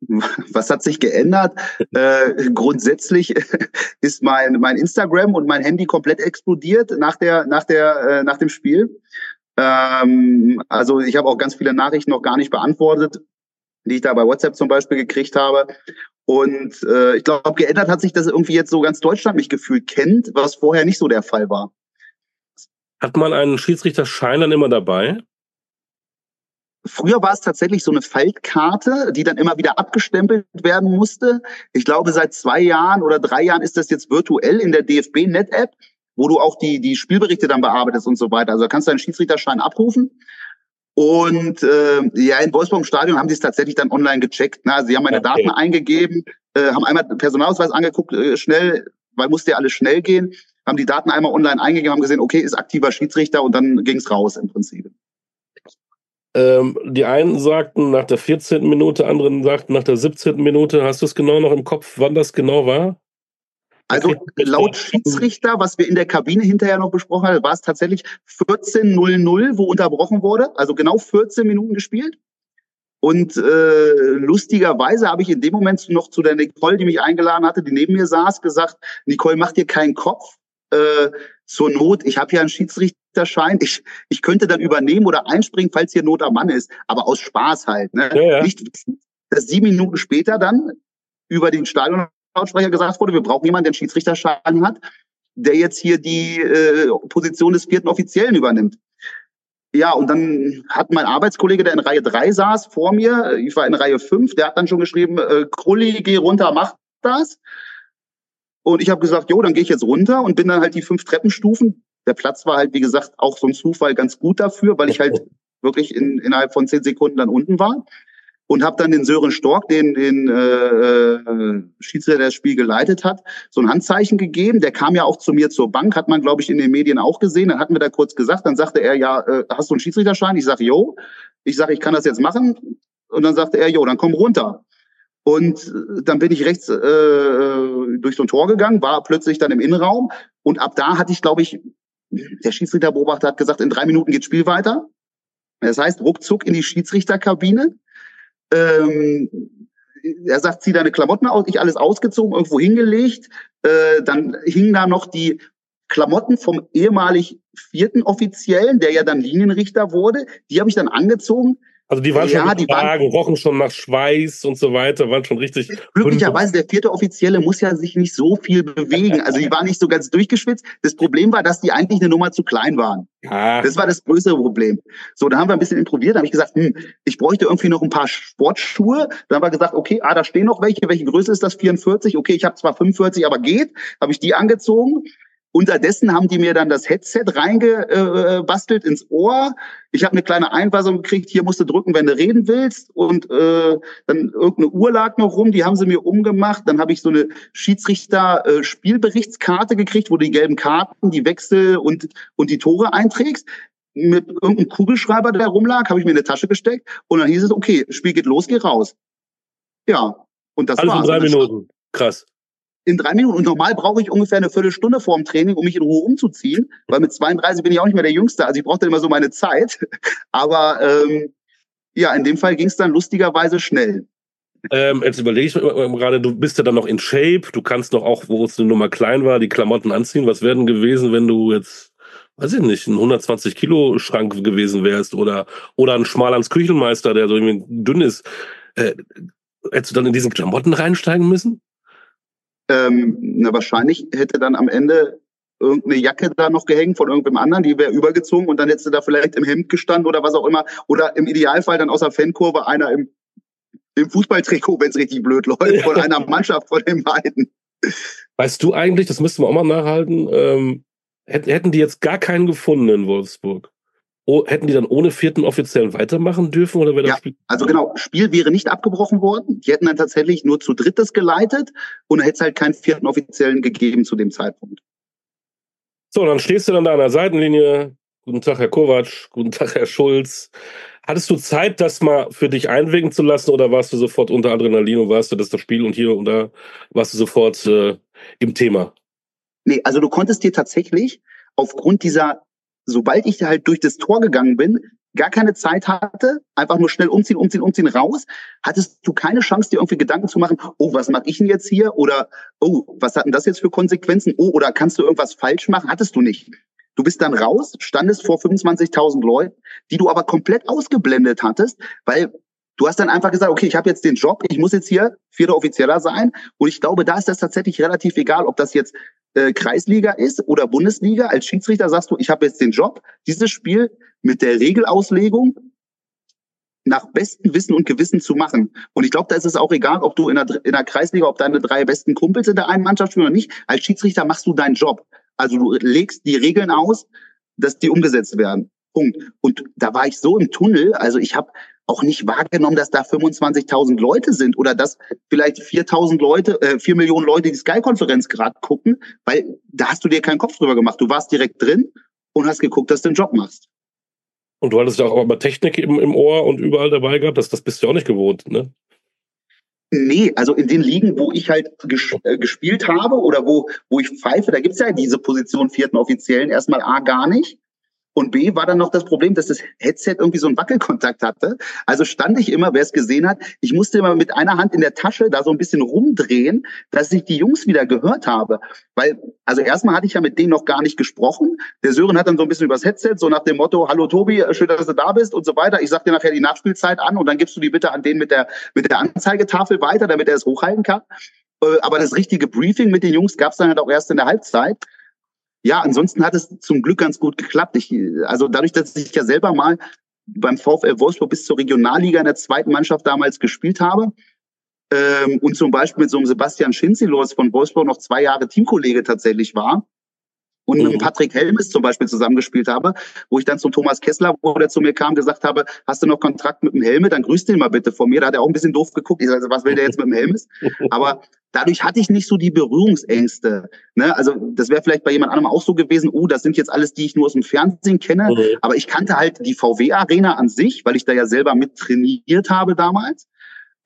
Was hat sich geändert? äh, grundsätzlich ist mein, mein Instagram und mein Handy komplett explodiert nach, der, nach, der, äh, nach dem Spiel. Ähm, also ich habe auch ganz viele Nachrichten noch gar nicht beantwortet. die ich da bei WhatsApp zum Beispiel gekriegt habe. Und äh, ich glaube, geändert hat sich, dass irgendwie jetzt so ganz Deutschland mich gefühlt kennt, was vorher nicht so der Fall war.
Hat man einen Schiedsrichterschein dann immer dabei?
Früher war es tatsächlich so eine Faltkarte, die dann immer wieder abgestempelt werden musste. Ich glaube, seit zwei Jahren oder drei Jahren ist das jetzt virtuell in der DFB-Net-App, wo du auch die, die Spielberichte dann bearbeitest und so weiter. Also kannst du einen Schiedsrichterschein abrufen. Und äh, ja, in Wolfsburg im Stadion haben sie es tatsächlich dann online gecheckt. Also sie haben meine okay. Daten eingegeben, äh, haben einmal den Personalausweis angeguckt, äh, schnell, weil musste ja alles schnell gehen, haben die Daten einmal online eingegeben, haben gesehen, okay, ist aktiver Schiedsrichter und dann ging's raus im Prinzip.
Ähm, die einen sagten nach der 14. Minute, anderen sagten nach der 17. Minute. Hast du es genau noch im Kopf, wann das genau war?
Also laut Schiedsrichter, was wir in der Kabine hinterher noch besprochen haben, war es tatsächlich 14.00, wo unterbrochen wurde. Also genau 14 Minuten gespielt. Und äh, lustigerweise habe ich in dem Moment noch zu der Nicole, die mich eingeladen hatte, die neben mir saß, gesagt, Nicole, mach dir keinen Kopf. Äh, zur Not, ich habe ja einen Schiedsrichterschein, ich, ich könnte dann übernehmen oder einspringen, falls hier Not am Mann ist, aber aus Spaß halt. Ne? Ja, ja. Nicht, dass sieben Minuten später dann über den Stadion Lautsprecher gesagt wurde, wir brauchen jemanden, der einen Schiedsrichterschein hat, der jetzt hier die äh, Position des vierten Offiziellen übernimmt. Ja, und dann hat mein Arbeitskollege, der in Reihe 3 saß, vor mir, ich war in Reihe 5, der hat dann schon geschrieben, äh, Krulli, geh runter, mach das. Und ich habe gesagt, jo, dann gehe ich jetzt runter und bin dann halt die fünf Treppenstufen. Der Platz war halt, wie gesagt, auch so ein Zufall ganz gut dafür, weil ich halt wirklich in, innerhalb von zehn Sekunden dann unten war und habe dann den Sören Stork, den, den äh, äh, Schiedsrichter, der das Spiel geleitet hat, so ein Handzeichen gegeben. Der kam ja auch zu mir zur Bank, hat man, glaube ich, in den Medien auch gesehen. Dann hatten wir da kurz gesagt, dann sagte er, ja, äh, hast du einen Schiedsrichterschein? Ich sage, jo. Ich sage, ich kann das jetzt machen. Und dann sagte er, jo, dann komm runter. Und äh, dann bin ich rechts äh, durch so ein Tor gegangen, war plötzlich dann im Innenraum. Und ab da hatte ich, glaube ich, der Schiedsrichterbeobachter hat gesagt, in drei Minuten geht Spiel weiter. Das heißt, ruckzuck in die Schiedsrichterkabine ähm, er sagt, zieh deine Klamotten aus, ich alles ausgezogen, irgendwo hingelegt. Äh, dann hingen da noch die Klamotten vom ehemalig vierten Offiziellen, der ja dann Linienrichter wurde. Die habe ich dann angezogen.
Also die waren ja, schon die waren, rochen schon nach Schweiß und so weiter, waren schon richtig.
Glücklicherweise, der vierte Offizielle muss ja sich nicht so viel bewegen. Also die waren nicht so ganz durchgeschwitzt. Das Problem war, dass die eigentlich eine Nummer zu klein waren. Ja. Das war das größere Problem. So, da haben wir ein bisschen improviert. Da habe ich gesagt, hm, ich bräuchte irgendwie noch ein paar Sportschuhe. Dann haben wir gesagt, okay, ah, da stehen noch welche. Welche Größe ist das? 44. Okay, ich habe zwar 45, aber geht. Habe ich die angezogen. Unterdessen haben die mir dann das Headset reingebastelt äh, ins Ohr. Ich habe eine kleine Einweisung gekriegt, hier musst du drücken, wenn du reden willst. Und äh, dann irgendeine Uhr lag noch rum, die haben sie mir umgemacht. Dann habe ich so eine Schiedsrichter-Spielberichtskarte äh, gekriegt, wo du die gelben Karten, die Wechsel und, und die Tore einträgst. Mit irgendeinem Kugelschreiber, der rumlag, habe ich mir in eine Tasche gesteckt. Und dann hieß es, okay, Spiel geht los, geh raus. Ja, und das
Alles war's. in drei Minuten. Krass
in drei Minuten. Und normal brauche ich ungefähr eine Viertelstunde vor dem Training, um mich in Ruhe umzuziehen, weil mit 32 bin ich auch nicht mehr der Jüngste. Also ich brauchte immer so meine Zeit. Aber ähm, ja, in dem Fall ging es dann lustigerweise schnell.
Ähm, jetzt überlege ich gerade, du bist ja dann noch in Shape, du kannst noch auch, wo es eine Nummer klein war, die Klamotten anziehen. Was wäre denn gewesen, wenn du jetzt, weiß ich nicht, ein 120 Kilo Schrank gewesen wärst oder, oder ein Schmalans Küchenmeister, der so irgendwie dünn ist? Äh, hättest du dann in diesen Klamotten reinsteigen müssen?
Ähm, na, wahrscheinlich hätte dann am Ende irgendeine Jacke da noch gehängt von irgendeinem anderen, die wäre übergezogen und dann hättest du da vielleicht im Hemd gestanden oder was auch immer. Oder im Idealfall dann aus der Fankurve einer im, im Fußballtrikot, wenn es richtig blöd läuft, von einer Mannschaft von den beiden.
Weißt du eigentlich, das müssten wir auch mal nachhalten, ähm, hätten die jetzt gar keinen gefunden in Wolfsburg? Oh, hätten die dann ohne vierten Offiziellen weitermachen dürfen oder wäre das
ja, Spiel? Also genau, Spiel wäre nicht abgebrochen worden. Die hätten dann tatsächlich nur zu drittes geleitet und hätte es halt keinen vierten Offiziellen gegeben zu dem Zeitpunkt.
So, dann stehst du dann da an der Seitenlinie. Guten Tag, Herr Kovac. Guten Tag, Herr Schulz. Hattest du Zeit, das mal für dich einwägen zu lassen oder warst du sofort unter Adrenalin und warst du das das Spiel und hier und da warst du sofort äh, im Thema?
Nee, also du konntest dir tatsächlich aufgrund dieser sobald ich halt durch das Tor gegangen bin, gar keine Zeit hatte, einfach nur schnell umziehen, umziehen, umziehen, raus, hattest du keine Chance, dir irgendwie Gedanken zu machen, oh, was mache ich denn jetzt hier? Oder, oh, was hat denn das jetzt für Konsequenzen? Oh, oder kannst du irgendwas falsch machen? Hattest du nicht. Du bist dann raus, standest vor 25.000 Leuten, die du aber komplett ausgeblendet hattest, weil Du hast dann einfach gesagt, okay, ich habe jetzt den Job, ich muss jetzt hier vierter Offizieller sein. Und ich glaube, da ist das tatsächlich relativ egal, ob das jetzt äh, Kreisliga ist oder Bundesliga. Als Schiedsrichter sagst du, ich habe jetzt den Job, dieses Spiel mit der Regelauslegung nach bestem Wissen und Gewissen zu machen. Und ich glaube, da ist es auch egal, ob du in der, in der Kreisliga, ob deine drei besten Kumpels in der einen Mannschaft spielen oder nicht. Als Schiedsrichter machst du deinen Job. Also du legst die Regeln aus, dass die umgesetzt werden. Punkt. Und da war ich so im Tunnel, also ich habe auch nicht wahrgenommen, dass da 25.000 Leute sind oder dass vielleicht 4.000 Leute, äh, 4 Millionen Leute die Sky-Konferenz gerade gucken, weil da hast du dir keinen Kopf drüber gemacht. Du warst direkt drin und hast geguckt, dass du den Job machst.
Und du hattest ja auch immer Technik im, im Ohr und überall dabei gehabt. Das, das bist du auch nicht gewohnt, ne?
Nee, also in den Ligen, wo ich halt ges äh, gespielt habe oder wo, wo ich pfeife, da gibt's ja diese Position vierten Offiziellen erstmal A gar nicht. Und B war dann noch das Problem, dass das Headset irgendwie so einen Wackelkontakt hatte. Also stand ich immer, wer es gesehen hat, ich musste immer mit einer Hand in der Tasche da so ein bisschen rumdrehen, dass ich die Jungs wieder gehört habe. Weil, also erstmal hatte ich ja mit denen noch gar nicht gesprochen. Der Sören hat dann so ein bisschen übers Headset, so nach dem Motto, hallo Tobi, schön, dass du da bist und so weiter. Ich sag dir nachher die Nachspielzeit an und dann gibst du die bitte an den mit der, mit der Anzeigetafel weiter, damit er es hochhalten kann. Äh, aber das richtige Briefing mit den Jungs gab es dann halt auch erst in der Halbzeit ja, ansonsten hat es zum Glück ganz gut geklappt. Ich, also dadurch, dass ich ja selber mal beim VfL Wolfsburg bis zur Regionalliga in der zweiten Mannschaft damals gespielt habe ähm, und zum Beispiel mit so einem Sebastian Schinzilos von Wolfsburg noch zwei Jahre Teamkollege tatsächlich war, und mit mhm. Patrick Helmes zum Beispiel zusammengespielt habe, wo ich dann zum Thomas Kessler, wo der zu mir kam, gesagt habe, hast du noch Kontakt mit dem Helme, dann grüß den mal bitte von mir. Da hat er auch ein bisschen doof geguckt. Ich sage, was will der jetzt mit dem Helmes? Aber dadurch hatte ich nicht so die Berührungsängste. Ne? Also das wäre vielleicht bei jemand anderem auch so gewesen, oh, das sind jetzt alles, die ich nur aus dem Fernsehen kenne. Mhm. Aber ich kannte halt die VW-Arena an sich, weil ich da ja selber mit trainiert habe damals.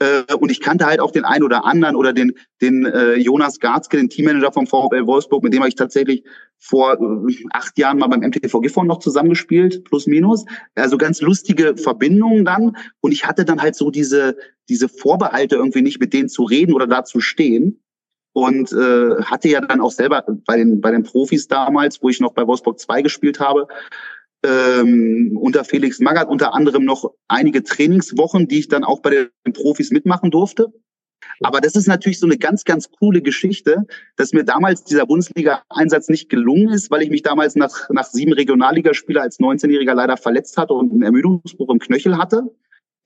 Äh, und ich kannte halt auch den einen oder anderen oder den, den äh, Jonas Garzke, den Teammanager vom VfL Wolfsburg, mit dem habe ich tatsächlich vor äh, acht Jahren mal beim MTV Gifhorn noch zusammengespielt, plus minus. Also ganz lustige Verbindungen dann. Und ich hatte dann halt so diese, diese Vorbehalte irgendwie nicht mit denen zu reden oder da zu stehen. Und äh, hatte ja dann auch selber bei den, bei den Profis damals, wo ich noch bei Wolfsburg 2 gespielt habe, ähm, unter Felix Magath unter anderem noch einige Trainingswochen, die ich dann auch bei den Profis mitmachen durfte. Aber das ist natürlich so eine ganz, ganz coole Geschichte, dass mir damals dieser Bundesliga-Einsatz nicht gelungen ist, weil ich mich damals nach, nach sieben Regionalligaspieler als 19-Jähriger leider verletzt hatte und einen Ermüdungsbruch im Knöchel hatte.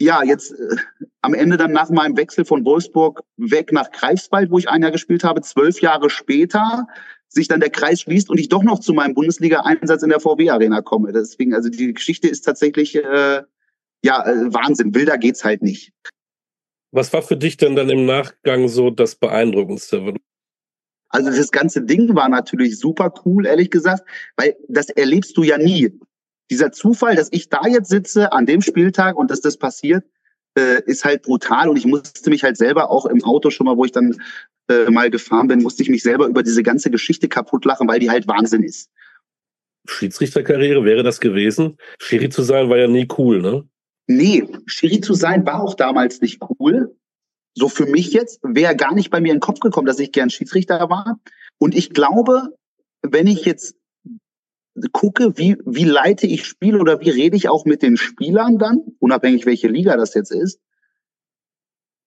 Ja, jetzt äh, am Ende dann nach meinem Wechsel von Wolfsburg weg nach Greifswald, wo ich ein Jahr gespielt habe, zwölf Jahre später sich dann der Kreis schließt und ich doch noch zu meinem Bundesliga-Einsatz in der VW-Arena komme. Deswegen, also die Geschichte ist tatsächlich äh, ja äh, Wahnsinn. Wilder geht's halt nicht.
Was war für dich denn dann im Nachgang so das Beeindruckendste?
Also das ganze Ding war natürlich super cool, ehrlich gesagt, weil das erlebst du ja nie. Dieser Zufall, dass ich da jetzt sitze an dem Spieltag und dass das passiert, äh, ist halt brutal und ich musste mich halt selber auch im Auto schon mal, wo ich dann äh, mal gefahren bin, musste ich mich selber über diese ganze Geschichte kaputt lachen, weil die halt Wahnsinn ist.
Schiedsrichterkarriere wäre das gewesen? Schiri zu sein war ja nie cool, ne?
Nee, Schiri zu sein war auch damals nicht cool. So für mich jetzt wäre gar nicht bei mir in den Kopf gekommen, dass ich gern Schiedsrichter war. Und ich glaube, wenn ich jetzt gucke, wie, wie leite ich Spiel oder wie rede ich auch mit den Spielern dann, unabhängig welche Liga das jetzt ist,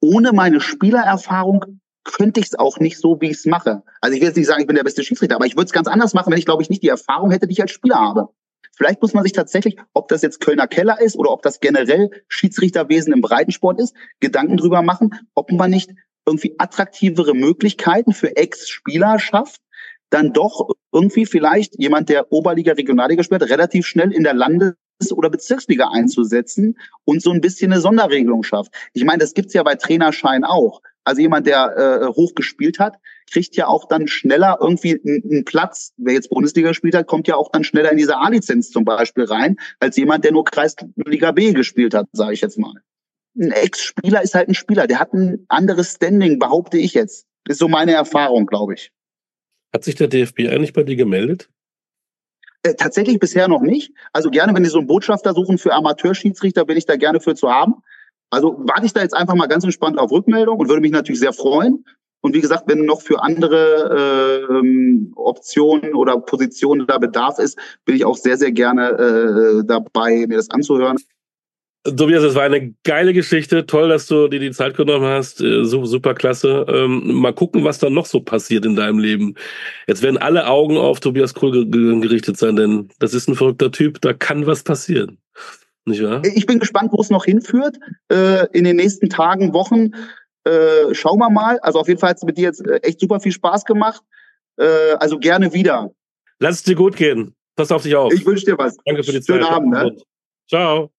ohne meine Spielererfahrung könnte ich es auch nicht so, wie ich es mache. Also ich will jetzt nicht sagen, ich bin der beste Schiedsrichter, aber ich würde es ganz anders machen, wenn ich, glaube ich, nicht die Erfahrung hätte, die ich als Spieler habe. Vielleicht muss man sich tatsächlich, ob das jetzt Kölner Keller ist oder ob das generell Schiedsrichterwesen im Breitensport ist, Gedanken drüber machen, ob man nicht irgendwie attraktivere Möglichkeiten für Ex-Spieler schafft, dann doch irgendwie vielleicht jemand, der Oberliga, Regionalliga spielt, relativ schnell in der Landes- oder Bezirksliga einzusetzen und so ein bisschen eine Sonderregelung schafft. Ich meine, das gibt's ja bei Trainerschein auch. Also jemand, der äh, hoch gespielt hat, kriegt ja auch dann schneller irgendwie einen Platz. Wer jetzt Bundesliga gespielt hat, kommt ja auch dann schneller in diese A-Lizenz zum Beispiel rein, als jemand, der nur Kreisliga B gespielt hat, sage ich jetzt mal. Ein Ex-Spieler ist halt ein Spieler, der hat ein anderes Standing, behaupte ich jetzt. Ist so meine Erfahrung, glaube ich.
Hat sich der DFB eigentlich bei dir gemeldet?
Äh, tatsächlich bisher noch nicht. Also gerne, wenn die so einen Botschafter suchen für Amateurschiedsrichter, bin ich da gerne für zu haben. Also warte ich da jetzt einfach mal ganz entspannt auf Rückmeldung und würde mich natürlich sehr freuen. Und wie gesagt, wenn noch für andere äh, Optionen oder Positionen da Bedarf ist, bin ich auch sehr, sehr gerne äh, dabei, mir das anzuhören.
Tobias, das war eine geile Geschichte. Toll, dass du dir die Zeit genommen hast. Äh, super klasse. Ähm, mal gucken, was da noch so passiert in deinem Leben. Jetzt werden alle Augen auf Tobias Kohl gerichtet sein, denn das ist ein verrückter Typ. Da kann was passieren. Nicht wahr?
Ich bin gespannt, wo es noch hinführt. Äh, in den nächsten Tagen, Wochen. Äh, schauen wir mal. Also auf jeden Fall hat es mit dir jetzt echt super viel Spaß gemacht. also gerne wieder.
Lass es dir gut gehen. Pass auf dich auf.
Ich wünsche dir was.
Danke für die
Schönen Zeit. Schönen Abend. Ne?
Ciao.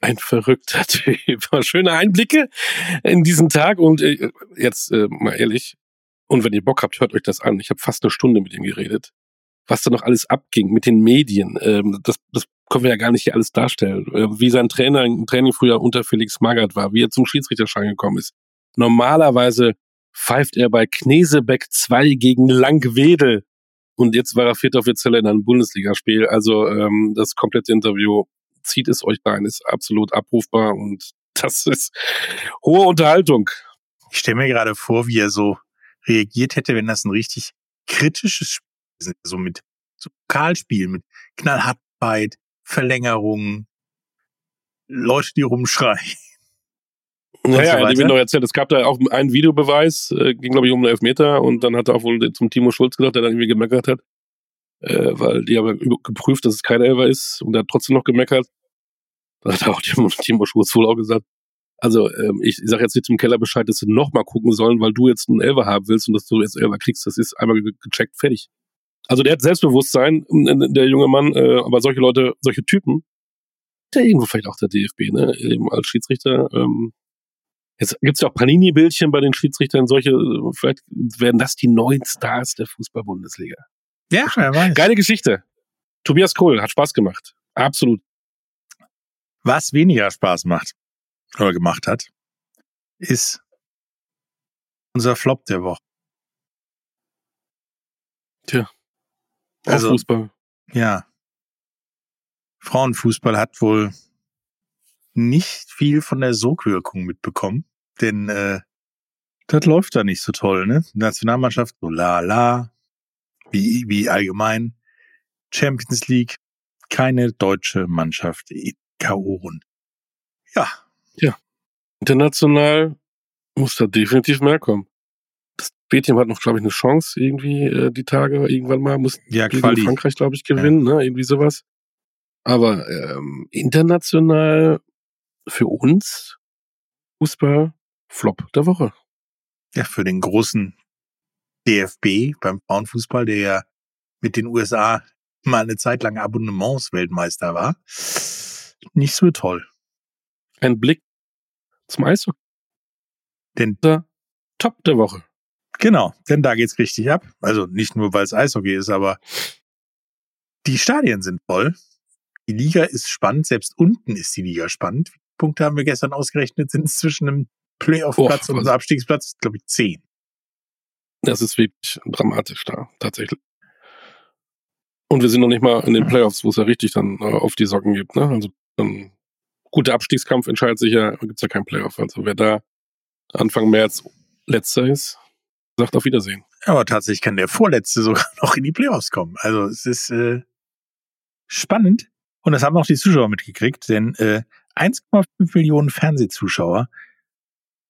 Ein verrückter Typ. Schöne Einblicke in diesen Tag und äh, jetzt äh, mal ehrlich, und wenn ihr Bock habt, hört euch das an. Ich habe fast eine Stunde mit ihm geredet. Was da noch alles abging mit den Medien, ähm, das, das können wir ja gar nicht hier alles darstellen. Äh, wie sein Trainer, Training früher unter Felix Magath war, wie er zum Schiedsrichterschein gekommen ist. Normalerweise pfeift er bei Knesebeck 2 gegen Langwedel und jetzt war er vierter Offizieller in einem Bundesligaspiel. Also ähm, das komplette Interview zieht es euch rein, ist absolut abrufbar und das ist hohe Unterhaltung.
Ich stelle mir gerade vor, wie er so reagiert hätte, wenn das ein richtig kritisches Spiel ist, so mit so Pokalspiel, mit Knallhartheit, Verlängerungen, Leute, die rumschreien.
Naja, hat mir noch erzählt, es gab da auch einen Videobeweis, äh, ging glaube ich um einen Elfmeter und dann hat er auch wohl zum Timo Schulz gesagt, der dann irgendwie gemeckert hat, äh, weil die haben geprüft, dass es kein Elfer ist und er hat trotzdem noch gemeckert. Dann hat auch Timo, Timo Schulz wohl auch gesagt, also ähm, ich, ich sage jetzt nicht zum Keller Bescheid, dass sie nochmal gucken sollen, weil du jetzt einen Elfer haben willst und dass du jetzt Elfer kriegst, das ist einmal gecheckt, fertig. Also der hat Selbstbewusstsein, der junge Mann, äh, aber solche Leute, solche Typen, der irgendwo vielleicht auch der DFB, ne, eben als Schiedsrichter, ähm, Jetzt gibt es ja auch Panini-Bildchen bei den Schiedsrichtern, solche, vielleicht werden das die neuen Stars der Fußball-Bundesliga.
Ja, wer weiß.
Geile Geschichte. Tobias Kohl hat Spaß gemacht. Absolut.
Was weniger Spaß macht oder gemacht hat, ist unser Flop der Woche.
Tja. Also, Fußball.
Ja. Frauenfußball hat wohl nicht viel von der Sogwirkung mitbekommen. Denn äh, das läuft da nicht so toll, ne? Nationalmannschaft so la la, wie, wie allgemein. Champions League, keine deutsche Mannschaft, K.O.-Rund. Ja.
Ja. International muss da definitiv mehr kommen. Das B-Team hat noch, glaube ich, eine Chance irgendwie äh, die Tage irgendwann mal. Muss
ja,
gegen Frankreich, glaube ich, gewinnen, ja. ne? Irgendwie sowas. Aber ähm, international für uns Fußball Flop der Woche.
Ja, für den großen DFB beim Frauenfußball, der ja mit den USA mal eine Zeit lang Abonnements-Weltmeister war. Nicht so toll.
Ein Blick zum Eishockey.
Denn
der Top der Woche.
Genau, denn da geht's richtig ab. Also nicht nur, weil es Eishockey ist, aber die Stadien sind voll. Die Liga ist spannend, selbst unten ist die Liga spannend. Punkte haben wir gestern ausgerechnet? Sind es zwischen einem Playoff-Platz und unser Abstiegsplatz, glaube ich, zehn.
Das ist wirklich dramatisch da, tatsächlich. Und wir sind noch nicht mal in den Playoffs, wo es ja richtig dann äh, auf die Socken gibt. Ne? Also ein guter Abstiegskampf entscheidet sich ja, gibt es ja kein Playoff. Also wer da Anfang März letzter ist, sagt auf Wiedersehen.
Aber tatsächlich kann der Vorletzte sogar noch in die Playoffs kommen. Also es ist äh, spannend. Und das haben auch die Zuschauer mitgekriegt, denn äh, 1,5 Millionen Fernsehzuschauer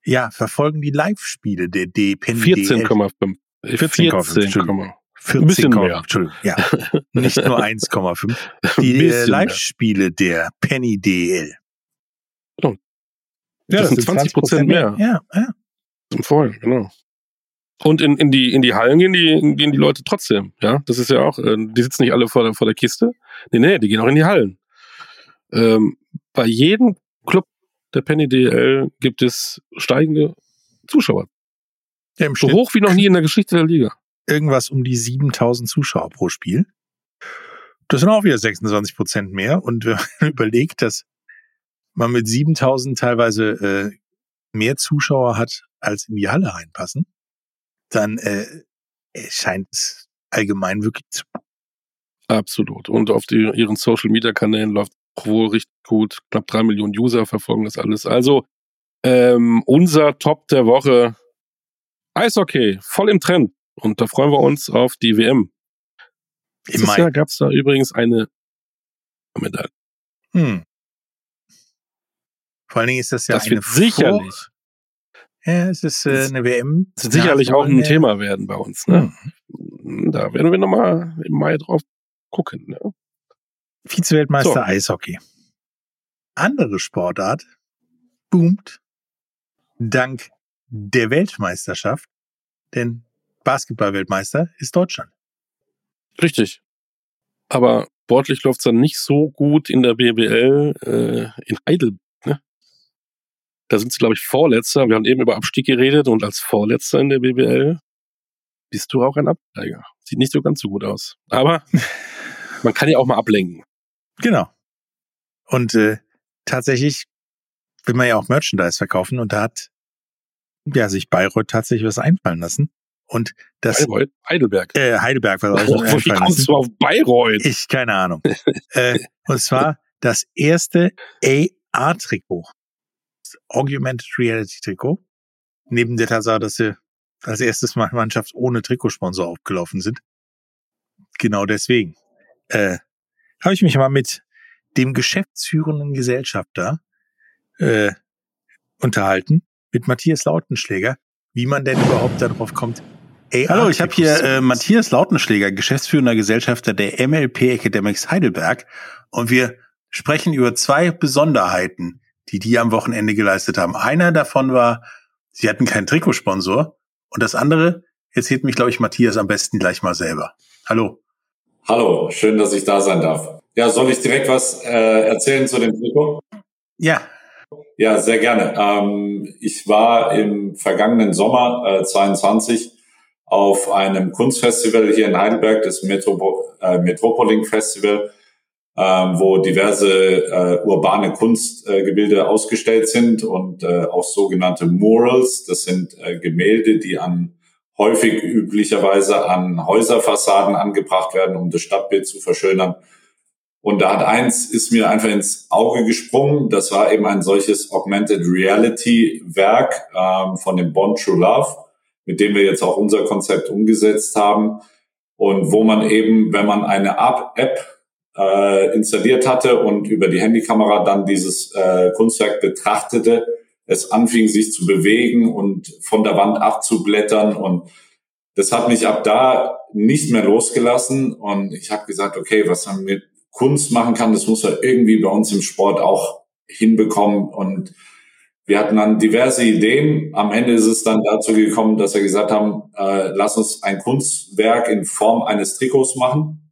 ja, verfolgen die Live-Spiele der DPN.
14,5.
14,5. 14, Entschuldigung, ja. Nicht nur 1,5. Die äh, Live-Spiele der Penny DL.
Oh. Ja, das, das sind 20 Prozent mehr.
mehr. Ja, ja.
Zum Vorher, genau. Und in, in, die, in die Hallen gehen die, gehen die Leute trotzdem, ja. Das ist ja auch, äh, die sitzen nicht alle vor der, vor der Kiste. Nee, nee, die gehen auch in die Hallen. Ähm, bei jedem der Penny DL gibt es steigende Zuschauer. Ja, so Schnitt hoch wie noch nie in der Geschichte der Liga.
Irgendwas um die 7000 Zuschauer pro Spiel. Das sind auch wieder 26 Prozent mehr. Und wenn man überlegt, dass man mit 7000 teilweise äh, mehr Zuschauer hat, als in die Halle reinpassen, dann äh, scheint es allgemein wirklich zu.
Absolut. Und auf die, ihren Social Media Kanälen läuft wohl richtig gut. Knapp drei Millionen User verfolgen das alles. Also ähm, unser Top der Woche Eishockey, voll im Trend. Und da freuen wir uns auf die WM. Dieses Jahr gab es da übrigens eine Medaille.
Hm. Vor allen Dingen ist das ja
das
eine
wird sicherlich,
Vor ja, es ist äh, eine WM.
das wird sicherlich auch ein. Thema werden bei uns. Ne?
Hm.
Da werden wir nochmal im Mai drauf gucken. Ne?
Vize-Weltmeister
So.
Eishockey. Andere Sportart boomt dank der Weltmeisterschaft, denn Basketball-Weltmeister ist Deutschland.
Richtig. Aber sportlich läuft es dann nicht so gut in der BBL äh, in Heidelberg. Ne? Da sind sie, glaube ich, Vorletzter. Wir haben eben über Abstieg geredet und als Vorletzter in der BBL bist du auch ein Absteiger. Sieht nicht so ganz so gut aus. Aber man kann ja auch mal ablenken.
Genau. Und äh, tatsächlich will man ja auch Merchandise verkaufen und da hat ja sich Bayreuth tatsächlich was einfallen lassen. Und das
Bayreuth, Heidelberg.
äh, Heidelberg war
Oh, wie kommst
lassen.
du auf Bayreuth?
Ich, keine Ahnung. äh, und zwar das erste AR-Trikot. Das Augmented Reality Trikot. Neben der Tatsache, dass sie als erstes Mal Mannschaft ohne Trikotsponsor aufgelaufen sind. Genau deswegen. Äh, habe ich mich mal mit dem geschäftsführenden Gesellschafter äh, unterhalten, mit Matthias Lautenschläger, wie man denn überhaupt darauf kommt. AR
Hallo, ich habe hier äh, Matthias Lautenschläger, geschäftsführender Gesellschafter der MLP Academics Heidelberg und wir sprechen über zwei Besonderheiten, die die am Wochenende geleistet haben. Einer davon war, sie hatten keinen Trikotsponsor und das andere erzählt mich, glaube ich, Matthias am besten gleich mal selber. Hallo.
Hallo, schön, dass ich da sein darf. Ja, soll ich direkt was äh, erzählen zu dem Trikot?
Ja,
Ja, sehr gerne. Ähm, ich war im vergangenen Sommer äh, 22 auf einem Kunstfestival hier in Heidelberg, das Metropo äh, Metropoling Festival, ähm, wo diverse äh, urbane Kunstgebilde äh, ausgestellt sind und äh, auch sogenannte Murals. Das sind äh, Gemälde, die an häufig üblicherweise an Häuserfassaden angebracht werden, um das Stadtbild zu verschönern. Und da hat eins ist mir einfach ins Auge gesprungen. Das war eben ein solches Augmented Reality Werk ähm, von dem Bond True Love, mit dem wir jetzt auch unser Konzept umgesetzt haben. Und wo man eben, wenn man eine App, äh, installiert hatte und über die Handykamera dann dieses äh, Kunstwerk betrachtete, es anfing sich zu bewegen und von der Wand abzublättern. Und das hat mich ab da nicht mehr losgelassen. Und ich habe gesagt, okay, was man mit Kunst machen kann, das muss man irgendwie bei uns im Sport auch hinbekommen. Und wir hatten dann diverse Ideen. Am Ende ist es dann dazu gekommen, dass wir gesagt haben, äh, lass uns ein Kunstwerk in Form eines Trikots machen,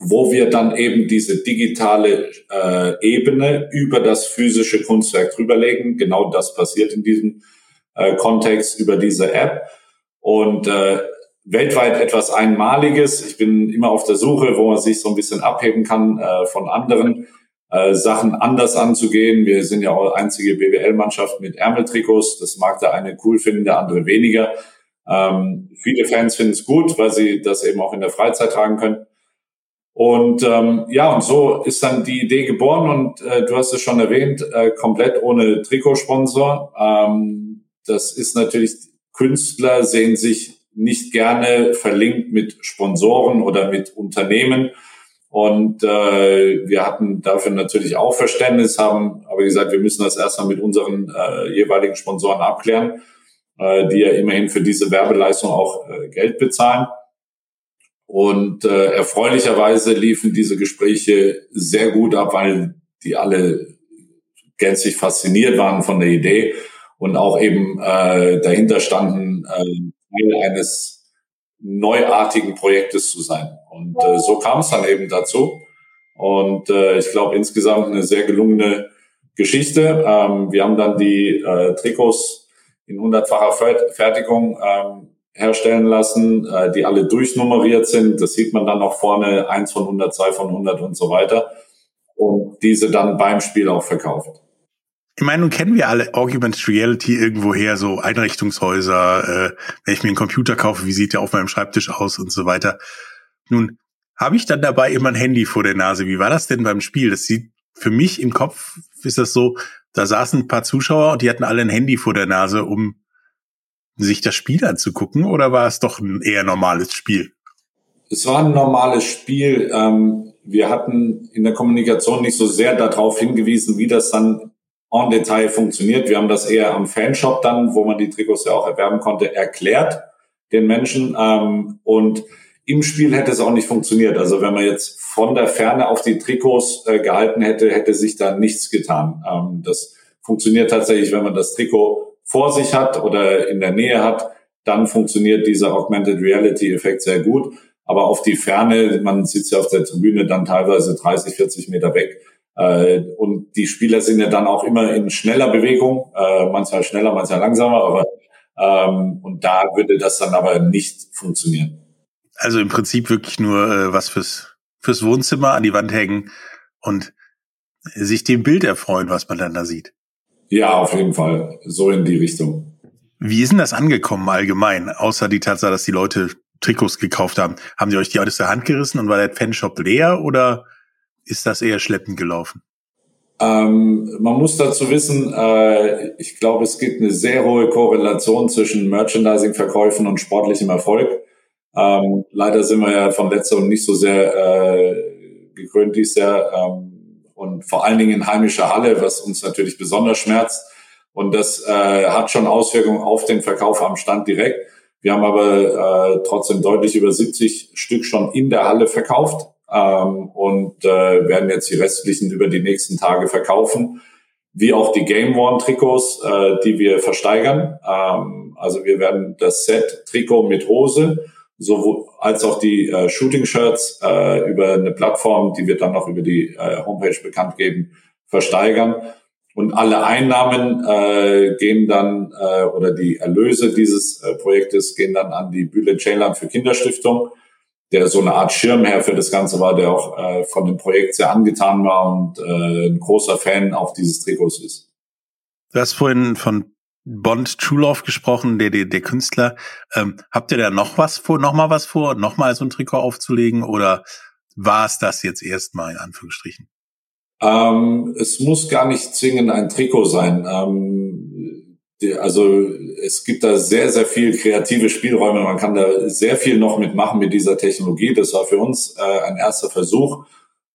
wo wir dann eben diese digitale äh, Ebene über das physische Kunstwerk drüberlegen. Genau das passiert in diesem äh, Kontext über diese App. Und äh, weltweit etwas Einmaliges. Ich bin immer auf der Suche, wo man sich so ein bisschen abheben kann äh, von anderen, äh, Sachen anders anzugehen. Wir sind ja auch einzige BWL-Mannschaft mit Ärmeltrikots. Das mag der eine cool finden, der andere weniger. Ähm, viele Fans finden es gut, weil sie das eben auch in der Freizeit tragen können. Und ähm, ja, und so ist dann die Idee geboren und äh, du hast es schon erwähnt, äh, komplett ohne Trikotsponsor. Ähm, das ist natürlich, Künstler sehen sich nicht gerne verlinkt mit Sponsoren oder mit Unternehmen. Und äh, wir hatten dafür natürlich auch Verständnis, haben aber gesagt, wir müssen das erstmal mit unseren äh, jeweiligen Sponsoren abklären, äh, die ja immerhin für diese Werbeleistung auch äh, Geld bezahlen. Und äh, erfreulicherweise liefen diese Gespräche sehr gut ab, weil die alle gänzlich fasziniert waren von der Idee und auch eben äh, dahinter standen, äh, Teil eines neuartigen Projektes zu sein. Und äh, so kam es dann eben dazu. Und äh, ich glaube insgesamt eine sehr gelungene Geschichte. Ähm, wir haben dann die äh, Trikots in hundertfacher Fer- Fertigung ähm, herstellen lassen, äh, die alle durchnummeriert sind. Das sieht man dann auch vorne, eins von 100, zwei von 100 und so weiter. Und diese dann beim Spiel auch verkauft.
Ich meine, nun kennen wir alle Augmented Reality irgendwoher, so Einrichtungshäuser, äh, wenn ich mir einen Computer kaufe, wie sieht der auf meinem Schreibtisch aus und so weiter. Nun habe ich dann dabei immer ein Handy vor der Nase. Wie war das denn beim Spiel? Das sieht für mich im Kopf ist das so, da saßen ein paar Zuschauer und die hatten alle ein Handy vor der Nase, um sich das Spiel anzugucken, oder war es doch ein eher normales Spiel?
Es war ein normales Spiel. Ähm, wir hatten in der Kommunikation nicht so sehr darauf hingewiesen, wie das dann en Detail funktioniert. Wir haben das eher am Fanshop dann, wo man die Trikots ja auch erwerben konnte, erklärt den Menschen. Ähm, und im Spiel hätte es auch nicht funktioniert. Also wenn man jetzt von der Ferne auf die Trikots äh, gehalten hätte, hätte sich da nichts getan. Ähm, das funktioniert tatsächlich, wenn man das Trikot vor sich hat oder in der Nähe hat, dann funktioniert dieser Augmented Reality Effekt sehr gut. Aber auf die Ferne, man sitzt ja auf der Tribüne dann teilweise 30, 40 Meter weg. Äh, und die Spieler sind ja dann auch immer in schneller Bewegung, äh, manchmal schneller, manchmal langsamer, aber ähm, und da würde das dann aber nicht funktionieren.
Also im Prinzip wirklich nur äh, was fürs, fürs Wohnzimmer an die Wand hängen und sich dem Bild erfreuen, was man dann da sieht.
Ja, auf jeden Fall. So in die Richtung.
Wie ist denn das angekommen allgemein? Außer die Tatsache, dass die Leute Trikots gekauft haben. Haben die euch die aus der Hand gerissen und war der Fanshop leer oder ist das eher schleppend gelaufen?
Ähm, man muss dazu wissen, äh, ich glaube, es gibt eine sehr hohe Korrelation zwischen Merchandising-Verkäufen und sportlichem Erfolg. Ähm, leider sind wir ja von letzterem nicht so sehr äh, gekrönt dies Jahr ähm, und vor allen Dingen in heimischer Halle, was uns natürlich besonders schmerzt. Und das äh, hat schon Auswirkungen auf den Verkauf am Stand direkt. Wir haben aber äh, trotzdem deutlich über 70 Stück schon in der Halle verkauft ähm, und äh, werden jetzt die restlichen über die nächsten Tage verkaufen, wie auch die Game One Trikots, äh, die wir versteigern. Ähm, also wir werden das Set Trikot mit Hose sowohl als auch die äh, Shooting Shirts äh, über eine Plattform, die wir dann noch über die äh, Homepage bekannt geben, versteigern. Und alle Einnahmen äh, gehen dann äh, oder die Erlöse dieses äh, Projektes gehen dann an die Bühle Chainland für Kinderstiftung der so eine Art Schirmherr für das Ganze war, der auch äh, von dem Projekt sehr angetan war und äh, ein großer Fan auch dieses Trikots ist.
Du hast vorhin von Bond Truelove gesprochen, der, der, der Künstler. Ähm, habt ihr da noch was vor, noch mal was vor, noch mal so ein Trikot aufzulegen oder war es das jetzt erstmal in Anführungsstrichen?
Ähm, es muss gar nicht zwingend ein Trikot sein. Ähm, also es gibt da sehr, sehr viel kreative Spielräume. Man kann da sehr viel noch mitmachen mit dieser Technologie. Das war für uns äh, ein erster Versuch.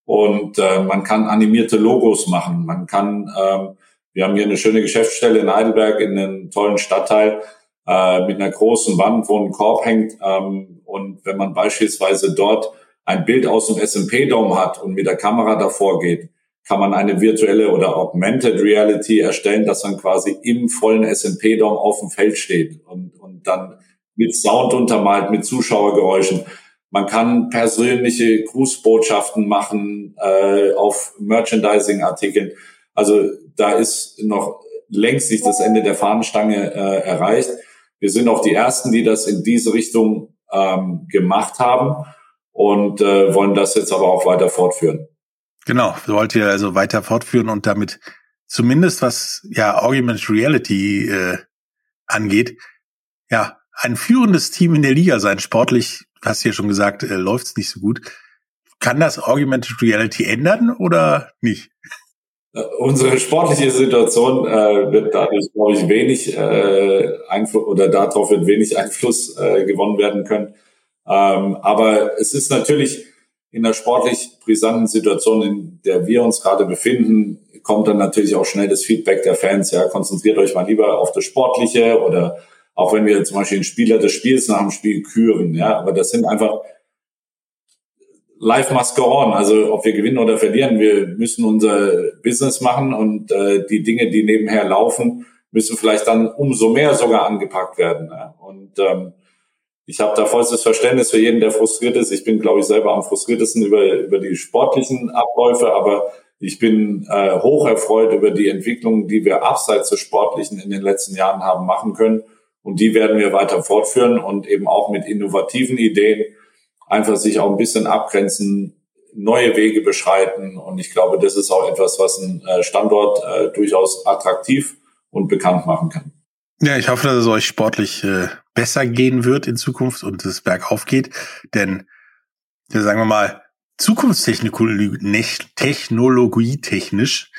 Und äh, man kann animierte Logos machen. Man kann, ähm, wir haben hier eine schöne Geschäftsstelle in Heidelberg in einem tollen Stadtteil äh, mit einer großen Wand, wo ein Korb hängt. Ähm, und wenn man beispielsweise dort ein Bild aus dem SMP-Dome hat und mit der Kamera davor geht, kann man eine virtuelle oder Augmented Reality erstellen, dass man quasi im vollen S&P-Dom auf dem Feld steht und, und dann mit Sound untermalt, mit Zuschauergeräuschen. Man kann persönliche Grußbotschaften machen äh, auf Merchandising-Artikeln. Also da ist noch längst nicht das Ende der Fahnenstange äh, erreicht. Wir sind auch die Ersten, die das in diese Richtung ähm, gemacht haben und äh, wollen das jetzt aber auch weiter fortführen.
Genau, wollt ihr also weiter fortführen und damit zumindest was ja Augmented Reality äh, angeht, ja, ein führendes Team in der Liga sein. Sportlich, hast du ja schon gesagt, äh, läuft es nicht so gut. Kann das Augmented Reality ändern oder nicht?
Äh, unsere sportliche Situation äh, wird dadurch, glaube ich, wenig äh, Einfluss oder darauf wird wenig Einfluss äh, gewonnen werden können. Ähm, aber es ist natürlich in der sportlich brisanten Situation, in der wir uns gerade befinden, kommt dann natürlich auch schnell das Feedback der Fans. Ja, konzentriert euch mal lieber auf das Sportliche oder auch wenn wir zum Beispiel den Spieler des Spiels nach dem Spiel küren. Ja, aber das sind einfach Life must go on. Also ob wir gewinnen oder verlieren, wir müssen unser Business machen und äh, die Dinge, die nebenher laufen, müssen vielleicht dann umso mehr sogar angepackt werden. Ja? Und ähm, ich habe da vollstes Verständnis für jeden, der frustriert ist. Ich bin, glaube ich, selber am frustriertesten über, über die sportlichen Abläufe, aber ich bin äh, hoch erfreut über die Entwicklungen, die wir abseits des Sportlichen in den letzten Jahren haben machen können. Und die werden wir weiter fortführen und eben auch mit innovativen Ideen einfach sich auch ein bisschen abgrenzen, neue Wege beschreiten. Und ich glaube, das ist auch etwas, was einen äh, Standort äh, durchaus attraktiv und bekannt machen kann.
Ja, ich hoffe, dass es euch sportlich äh, besser gehen wird in Zukunft und es bergauf geht. Denn, ja, sagen wir mal, Zukunftstechnologie technisch,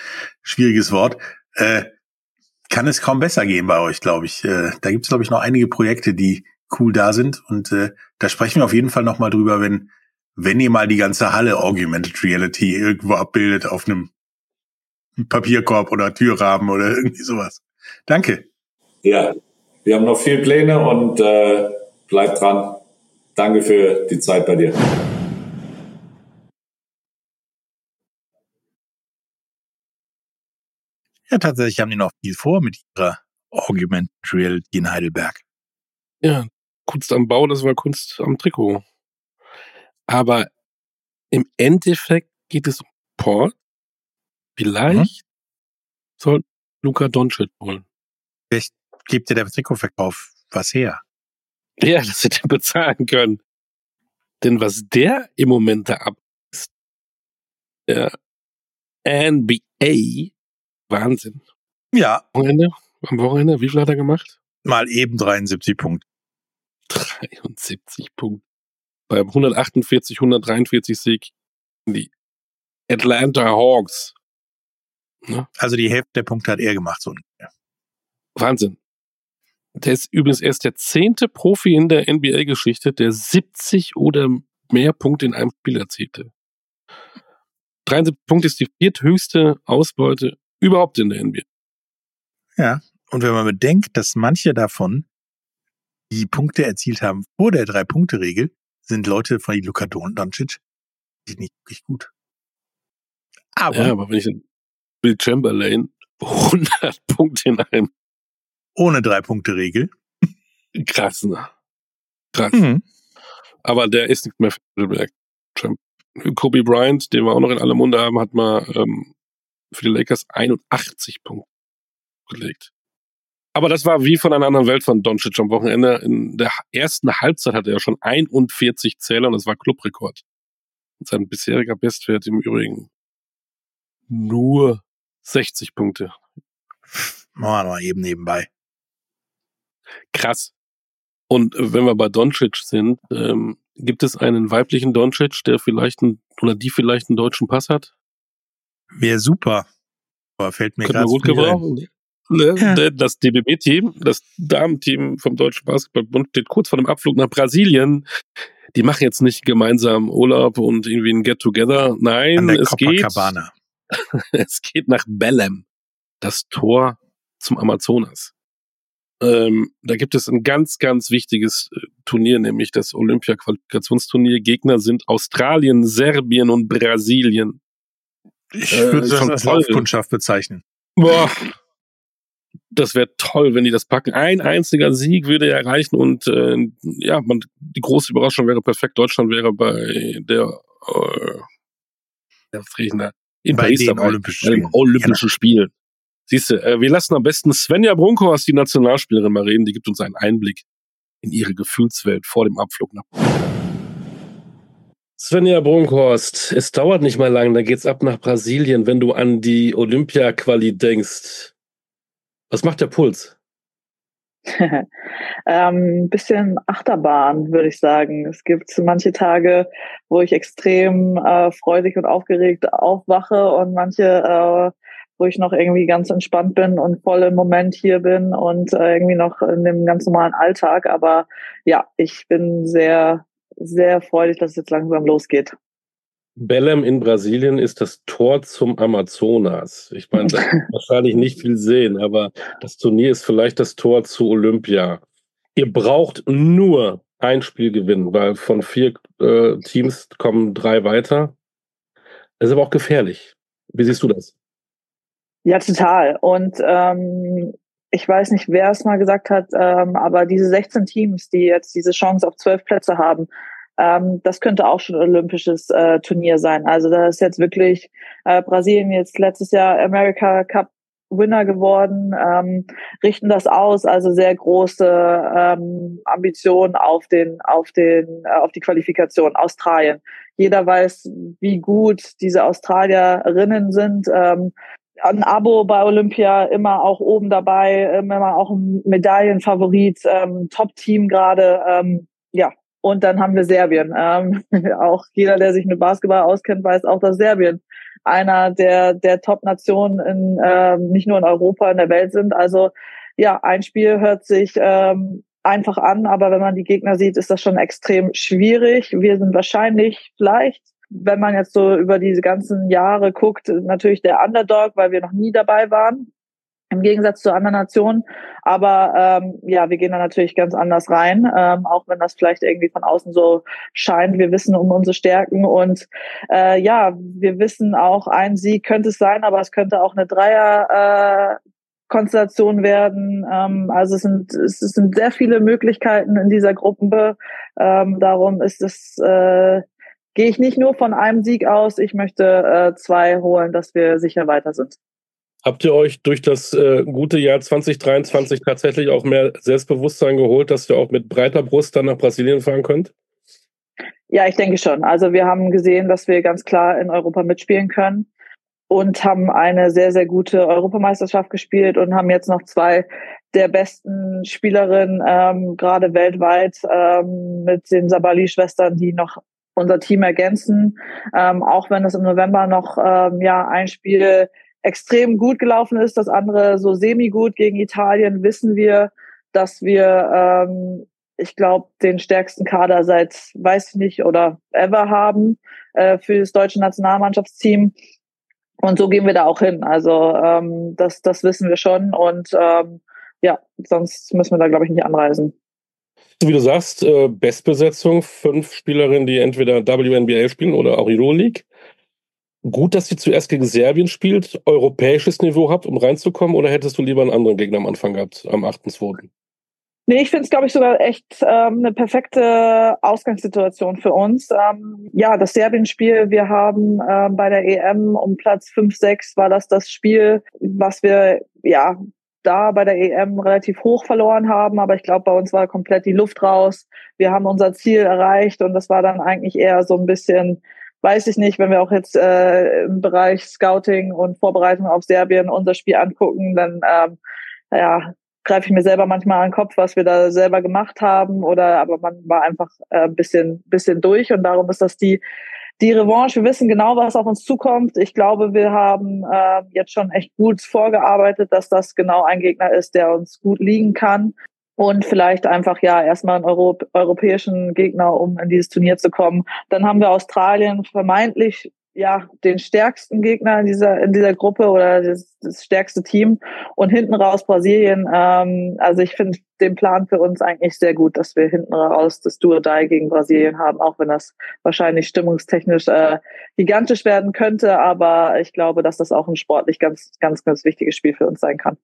schwieriges Wort, äh, kann es kaum besser gehen bei euch, glaube ich. Äh, da gibt es, glaube ich, noch einige Projekte, die
cool da sind. Und äh, da sprechen wir auf jeden Fall nochmal drüber, wenn, wenn ihr mal die ganze Halle Augmented Reality irgendwo abbildet auf einem Papierkorb oder Türrahmen oder irgendwie sowas. Danke.
Ja, wir haben noch viel Pläne und äh, bleibt dran. Danke für die Zeit bei dir.
Ja, tatsächlich haben die noch viel vor mit ihrer Augmented Reality in Heidelberg.
Ja, Kunst am Bau, das war Kunst am Trikot. Aber im Endeffekt geht es um Port. Vielleicht mhm. soll Luca Doncic holen.
Vielleicht gibt dir der Trikotverkauf was her.
Ja, dass sie den bezahlen können. Denn was der im Moment da ab ist, der NBA, Wahnsinn.
Ja.
Wochenende, am Wochenende, wie viel hat er gemacht?
Mal eben 73 Punkte.
73 Punkte. Beim 148, 143 Sieg die Atlanta Hawks.
Ne? Also die Hälfte der Punkte hat er gemacht, so ungefähr.
Wahnsinn. Der ist übrigens erst der zehnte Profi in der NBA-Geschichte, der 70 oder mehr Punkte in einem Spiel erzielte. 73 Punkte ist die vierthöchste Ausbeute überhaupt in der NBA.
Ja, und wenn man bedenkt, dass manche davon die Punkte erzielt haben vor der Drei-Punkte-Regel, sind Leute von Luka Doncic nicht wirklich gut.
Aber, ja, aber wenn ich Bill Chamberlain 100 Punkte in einem
ohne Drei-Punkte-Regel.
Krass, ne? Krass. Mhm. Aber der ist nicht mehr für Middleberg. Kobe Bryant, den wir auch noch in aller Munde haben, hat mal ähm, für die Lakers 81 Punkte gelegt. Aber das war wie von einer anderen Welt von Doncic am Wochenende. In der ersten Halbzeit hatte er schon 41 Zähler und das war Clubrekord. Sein bisheriger Bestwert im Übrigen nur 60 Punkte.
Machen wir mal eben nebenbei.
Krass. Und wenn wir bei Doncic sind, ähm, gibt es einen weiblichen Doncic, der vielleicht einen, oder die vielleicht einen deutschen Pass hat?
Wäre super. Aber fällt mir gerade
gut gebrauchen. Ne? Ja. Das DBB-Team, das Damenteam vom Deutschen Basketballbund steht kurz vor dem Abflug nach Brasilien. Die machen jetzt nicht gemeinsam Urlaub und irgendwie ein Get-Together. Nein, es geht, es geht nach Bellem, das Tor zum Amazonas. Ähm, da gibt es ein ganz, ganz wichtiges äh, Turnier, nämlich das Olympia-Qualifikationsturnier. Gegner sind Australien, Serbien und Brasilien.
Ich äh, würde das als Laufkundschaft bezeichnen.
Boah, das wäre toll, wenn die das packen. Ein einziger Sieg würde erreichen und äh, ja, man, die große Überraschung wäre perfekt. Deutschland wäre bei der, äh, der da, in
bei Paris den dabei, Olympischen, Spielen.
Olympischen genau. Spielen. Siehst du, äh, wir lassen am besten Svenja Brunkhorst, die Nationalspielerin, mal reden. Die gibt uns einen Einblick in ihre Gefühlswelt vor dem Abflug nach. Svenja Brunkhorst, es dauert nicht mal lang, da geht's ab nach Brasilien, wenn du an die Olympia-Quali denkst. Was macht der Puls?
ähm, bisschen Achterbahn, würde ich sagen. Es gibt manche Tage, wo ich extrem äh, freudig und aufgeregt aufwache und manche, äh, wo ich noch irgendwie ganz entspannt bin und voll im Moment hier bin und äh, irgendwie noch in dem ganz normalen Alltag. Aber ja, ich bin sehr, sehr freudig, dass es jetzt langsam losgeht.
Belém in Brasilien ist das Tor zum Amazonas. Ich meine, da wahrscheinlich nicht viel sehen, aber das Turnier ist vielleicht das Tor zu Olympia. Ihr braucht nur ein Spiel gewinnen, weil von vier äh, Teams kommen drei weiter. Das ist aber auch gefährlich. Wie siehst du das?
Ja, total. Und ähm, ich weiß nicht, wer es mal gesagt hat, ähm, aber diese 16 Teams, die jetzt diese Chance auf zwölf Plätze haben, ähm, das könnte auch schon ein olympisches äh, Turnier sein. Also da ist jetzt wirklich äh, Brasilien jetzt letztes Jahr America Cup Winner geworden, ähm, richten das aus, also sehr große ähm, Ambitionen auf den, auf den, äh, auf die Qualifikation. Australien. Jeder weiß, wie gut diese Australierinnen sind. Ähm, ein Abo bei Olympia immer auch oben dabei, immer auch ein Medaillenfavorit, ähm, Top-Team gerade. Ähm, und dann haben wir Serbien. Ähm, auch jeder, der sich mit Basketball auskennt, weiß auch, dass Serbien einer der, der Top-Nationen in, ähm, nicht nur in Europa, in der Welt sind. Also ja, ein Spiel hört sich ähm, einfach an, aber wenn man die Gegner sieht, ist das schon extrem schwierig. Wir sind wahrscheinlich vielleicht, wenn man jetzt so über diese ganzen Jahre guckt, natürlich der Underdog, weil wir noch nie dabei waren im Gegensatz zu anderen Nationen. Aber ähm, ja, wir gehen da natürlich ganz anders rein, ähm, auch wenn das vielleicht irgendwie von außen so scheint. Wir wissen um unsere Stärken und äh, ja, wir wissen auch, ein Sieg könnte es sein, aber es könnte auch eine Dreier. Äh, Konstellation werden. Ähm, also es sind, es sind sehr viele Möglichkeiten in dieser Gruppe. Ähm, darum ist es, äh, gehe ich nicht nur von einem Sieg aus. Ich möchte äh, zwei holen, dass wir sicher weiter sind.
Habt ihr euch durch das äh, gute Jahr 2023 tatsächlich auch mehr Selbstbewusstsein geholt, dass ihr auch mit breiter Brust dann nach Brasilien fahren könnt?
Ja, ich denke schon. Also wir haben gesehen, dass wir ganz klar in Europa mitspielen können und haben eine sehr, sehr gute Europameisterschaft gespielt und haben jetzt noch zwei der besten Spielerinnen, ähm, gerade weltweit, ähm, mit den Sabali-Schwestern, die noch unser Team ergänzen. Ähm, auch wenn es im November noch ähm, ja ein Spiel extrem gut gelaufen ist, das andere so semi-gut gegen Italien, wissen wir, dass wir, ähm, ich glaube, den stärksten Kader seit, weiß ich nicht, oder ever haben äh, für das deutsche Nationalmannschaftsteam. Und so gehen wir da auch hin. Also ähm, das, das wissen wir schon. Und ähm, ja, sonst müssen wir da, glaube ich, nicht anreisen.
Wie du sagst, äh, Bestbesetzung, fünf Spielerinnen, die entweder WNBA spielen oder auch Euroleague gut, dass sie zuerst gegen Serbien spielt, europäisches Niveau habt, um reinzukommen, oder hättest du lieber einen anderen Gegner am Anfang gehabt, am 8.2.?
Nee, ich finde es, glaube ich, sogar echt ähm, eine perfekte Ausgangssituation für uns. Ähm, ja, das Serbien-Spiel, wir haben ähm, bei der EM um Platz 5, 6 war das das Spiel, was wir ja da bei der EM relativ hoch verloren haben, aber ich glaube, bei uns war komplett die Luft raus. Wir haben unser Ziel erreicht und das war dann eigentlich eher so ein bisschen weiß ich nicht, wenn wir auch jetzt äh, im Bereich Scouting und Vorbereitung auf Serbien unser Spiel angucken, dann ähm, ja, greife ich mir selber manchmal an den Kopf, was wir da selber gemacht haben. Oder aber man war einfach äh, ein bisschen, bisschen durch und darum ist das die die Revanche. Wir wissen genau, was auf uns zukommt. Ich glaube, wir haben äh, jetzt schon echt gut vorgearbeitet, dass das genau ein Gegner ist, der uns gut liegen kann und vielleicht einfach ja erstmal einen Euro europäischen Gegner, um in dieses Turnier zu kommen. Dann haben wir Australien vermeintlich ja den stärksten Gegner in dieser in dieser Gruppe oder das, das stärkste Team und hinten raus Brasilien. Ähm, also ich finde den Plan für uns eigentlich sehr gut, dass wir hinten raus das Duo Die gegen Brasilien haben, auch wenn das wahrscheinlich stimmungstechnisch äh, gigantisch werden könnte. Aber ich glaube, dass das auch ein sportlich ganz ganz ganz wichtiges Spiel für uns sein kann.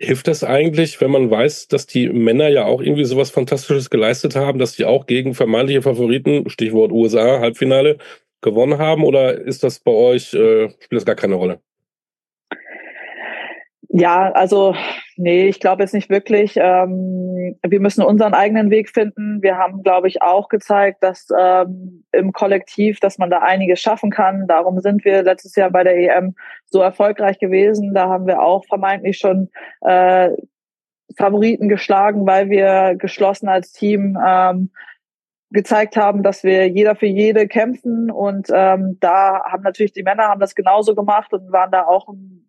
Hilft das eigentlich, wenn man weiß, dass die Männer ja auch irgendwie sowas Fantastisches geleistet haben, dass die auch gegen vermeintliche Favoriten, Stichwort USA, Halbfinale, gewonnen haben? Oder ist das bei euch, äh, spielt das gar keine Rolle?
Ja, also nee, ich glaube jetzt nicht wirklich. Ähm, wir müssen unseren eigenen Weg finden. Wir haben, glaube ich, auch gezeigt, dass ähm, im Kollektiv, dass man da einiges schaffen kann. Darum sind wir letztes Jahr bei der EM so erfolgreich gewesen. Da haben wir auch vermeintlich schon äh, Favoriten geschlagen, weil wir geschlossen als Team ähm, gezeigt haben, dass wir jeder für jede kämpfen und ähm, da haben natürlich die Männer haben das genauso gemacht und waren da auch ein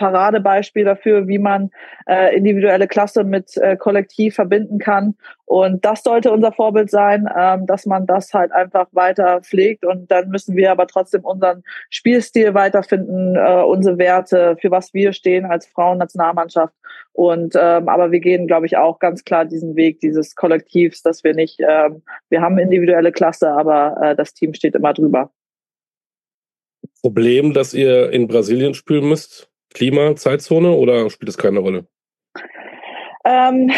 Paradebeispiel dafür, wie man äh, individuelle Klasse mit äh, Kollektiv verbinden kann. Und das sollte unser Vorbild sein, ähm, dass man das halt einfach weiter pflegt. Und dann müssen wir aber trotzdem unseren Spielstil weiterfinden, äh, unsere Werte, für was wir stehen als Frauennationalmannschaft. Und ähm, aber wir gehen, glaube ich, auch ganz klar diesen Weg dieses Kollektivs, dass wir nicht, ähm, wir haben individuelle Klasse, aber äh, das Team steht immer drüber.
Problem, dass ihr in Brasilien spielen müsst? Klima, Zeitzone oder spielt es keine Rolle?
Ähm,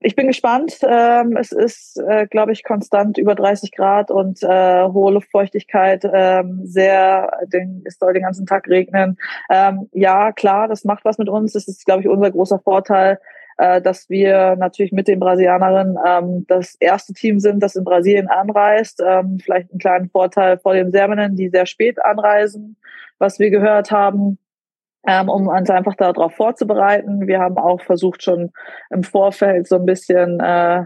ich bin gespannt. Ähm, es ist, äh, glaube ich, konstant über 30 Grad und äh, hohe Luftfeuchtigkeit. Ähm, sehr, den, es soll den ganzen Tag regnen. Ähm, ja, klar, das macht was mit uns. Das ist, glaube ich, unser großer Vorteil, äh, dass wir natürlich mit den Brasilianerinnen ähm, das erste Team sind, das in Brasilien anreist. Ähm, vielleicht einen kleinen Vorteil vor den Serbinnen, die sehr spät anreisen, was wir gehört haben ähm, um uns einfach darauf vorzubereiten. Wir haben auch versucht, schon im Vorfeld so ein bisschen, äh,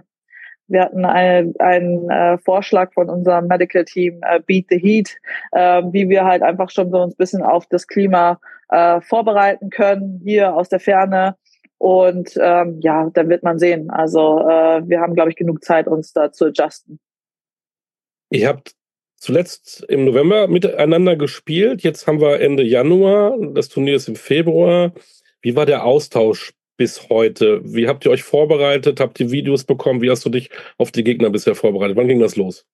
wir hatten eine, einen äh, Vorschlag von unserem Medical Team, äh, Beat the Heat, äh, wie wir halt einfach schon so ein bisschen auf das Klima äh, vorbereiten können, hier aus der Ferne Und ähm, ja, dann wird man sehen. Also äh, wir haben, glaube ich, genug Zeit, uns da zu adjusten.
Ihr habt zuletzt im November miteinander gespielt. Jetzt haben wir Ende Januar. Das Turnier ist im Februar. Wie war der Austausch bis heute? Wie habt ihr euch vorbereitet? Habt ihr Videos bekommen? Wie hast du dich auf die Gegner bisher vorbereitet? Wann ging das los?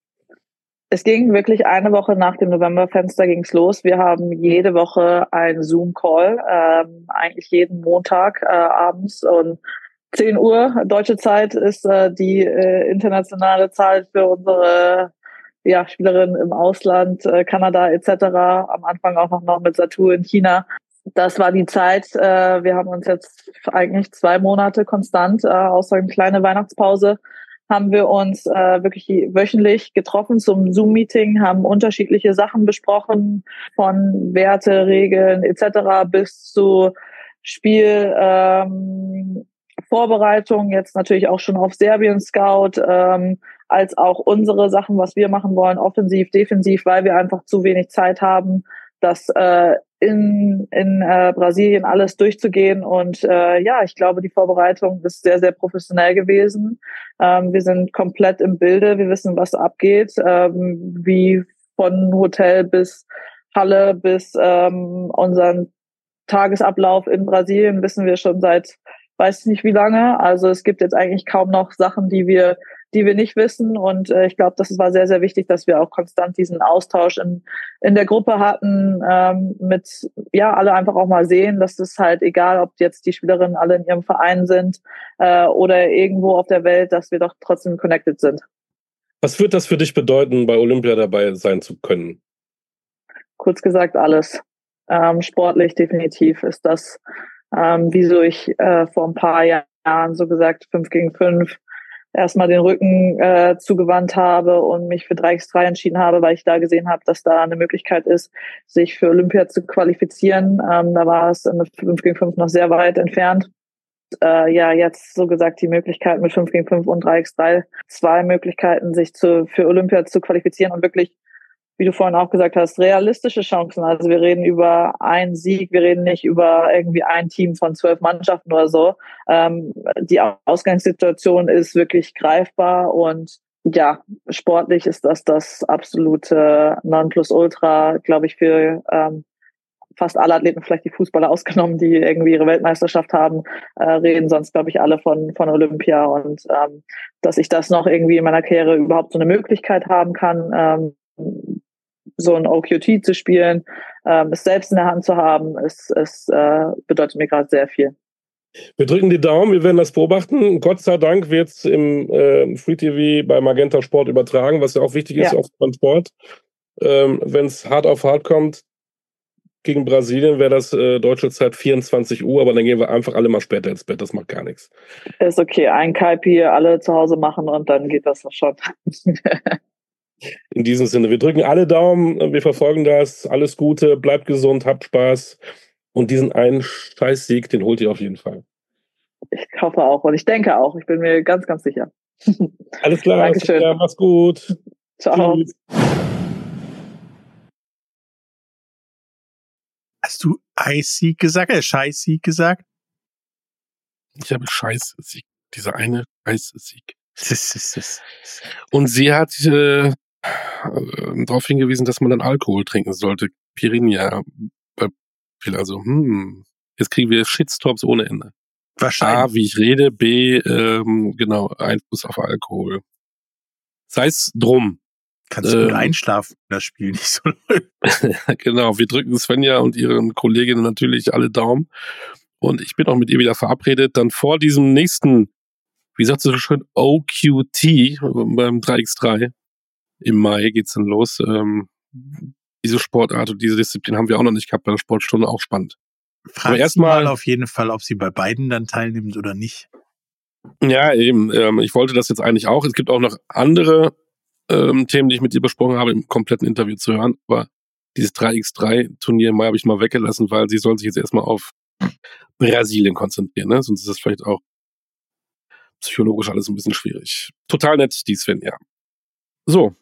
Es ging wirklich eine Woche nach dem Novemberfenster ging's los. Wir haben jede Woche einen Zoom-Call, ähm, eigentlich jeden Montag äh, abends und 10 Uhr deutsche Zeit ist äh, die äh, internationale Zeit für unsere ja, Spielerinnen im Ausland, äh, Kanada etc. Am Anfang auch noch, mit Satu in China. Das war die Zeit. Äh, wir haben uns jetzt eigentlich zwei Monate konstant, äh, außer eine kleine Weihnachtspause, haben wir uns äh, wirklich wöchentlich getroffen zum Zoom-Meeting, haben unterschiedliche Sachen besprochen, von Werte, Regeln etc. bis zu Spiel. Ähm, Vorbereitung, jetzt natürlich auch schon auf Serbien Scout, ähm, als auch unsere Sachen, was wir machen wollen, offensiv, defensiv, weil wir einfach zu wenig Zeit haben, das äh, in, in äh, Brasilien alles durchzugehen. Und äh, ja, ich glaube, die Vorbereitung ist sehr, sehr professionell gewesen. Ähm, wir sind komplett im Bilde, wir wissen, was abgeht, ähm, wie von Hotel bis Halle bis ähm, unseren Tagesablauf in Brasilien wissen wir schon seit weiß nicht wie lange. Also es gibt jetzt eigentlich kaum noch Sachen, die wir die wir nicht wissen. Und äh, ich glaube, das war sehr, sehr wichtig, dass wir auch konstant diesen Austausch in, in der Gruppe hatten, ähm, mit, ja, alle einfach auch mal sehen, dass es halt egal, ob jetzt die Spielerinnen alle in ihrem Verein sind äh, oder irgendwo auf der Welt, dass wir doch trotzdem connected sind.
Was wird das für dich bedeuten, bei Olympia dabei sein zu können?
Kurz gesagt, alles. Ähm, sportlich definitiv ist das, ähm, wieso ich äh, vor ein paar Jahren so gesagt, fünf gegen fünf erstmal den Rücken äh, zugewandt habe und mich für 3x3 entschieden habe, weil ich da gesehen habe, dass da eine Möglichkeit ist, sich für Olympia zu qualifizieren. Ähm, da war es mit 5 gegen 5 noch sehr weit entfernt. Äh, ja, jetzt so gesagt die Möglichkeit mit 5 gegen 5 und 3x3, zwei Möglichkeiten, sich zu, für Olympia zu qualifizieren und wirklich wie du vorhin auch gesagt hast, realistische Chancen. Also wir reden über einen Sieg, wir reden nicht über irgendwie ein Team von zwölf Mannschaften oder so. Ähm, die Ausgangssituation ist wirklich greifbar und ja, sportlich ist das das absolute Nonplusultra, glaube ich, für ähm, fast alle Athleten, vielleicht die Fußballer ausgenommen, die irgendwie ihre Weltmeisterschaft haben, äh, reden sonst, glaube ich, alle von, von Olympia. Und ähm, dass ich das noch irgendwie in meiner Karriere überhaupt so eine Möglichkeit haben kann, ähm, so ein OQT zu spielen, ähm, es selbst in der Hand zu haben, es, es äh, bedeutet mir gerade sehr viel.
Wir drücken die Daumen, wir werden das beobachten. Gott sei Dank wird es im äh, Free TV bei Magenta Sport übertragen, was ja auch wichtig ist, ja. auch beim Sport. Ähm, Wenn es hart auf hart kommt, gegen Brasilien wäre das äh, deutsche Zeit 24 Uhr, aber dann gehen wir einfach alle mal später ins Bett, das macht gar nichts.
Ist okay, ein Kaipi alle zu Hause machen und dann geht das schon.
In diesem Sinne, wir drücken alle Daumen, wir verfolgen das. Alles Gute, bleibt gesund, habt Spaß. Und diesen einen Scheißsieg, den holt ihr auf jeden Fall.
Ich hoffe auch und ich denke auch. Ich bin mir ganz, ganz sicher.
Alles klar. Dankeschön. Ja, mach's gut.
Ciao. Tschüss.
Hast du Eis-Sieg gesagt, äh, Scheiß-Sieg gesagt?
Ich habe Scheiß-Sieg. Dieser eine Scheiß-Sieg. Und sie hat äh, äh, darauf hingewiesen, dass man dann Alkohol trinken sollte. Pirinia. Also, hm, jetzt kriegen wir Shitstorms ohne Ende.
Wahrscheinlich.
A, wie ich rede, B, ähm, genau, Einfluss auf Alkohol. Sei es drum.
Kannst du ähm, einschlafen, wenn das Spiel nicht so
läuft. genau, wir drücken Svenja und ihren Kolleginnen natürlich alle Daumen. Und ich bin auch mit ihr wieder verabredet, dann vor diesem nächsten, wie sagt sie so schön, OQT beim 3x3 im Mai geht's dann los. Ähm, diese Sportart und diese Disziplin haben wir auch noch nicht gehabt bei der Sportstunde, auch spannend.
Frag erstmal auf jeden Fall, ob sie bei beiden dann teilnimmt oder nicht.
Ja, eben. Ähm, ich wollte das jetzt eigentlich auch. Es gibt auch noch andere ähm, Themen, die ich mit dir besprochen habe, im kompletten Interview zu hören. Aber dieses 3x3-Turnier im Mai habe ich mal weggelassen, weil sie soll sich jetzt erstmal auf Brasilien konzentrieren. Ne? Sonst ist das vielleicht auch psychologisch alles ein bisschen schwierig. Total nett, die Sven, ja. So,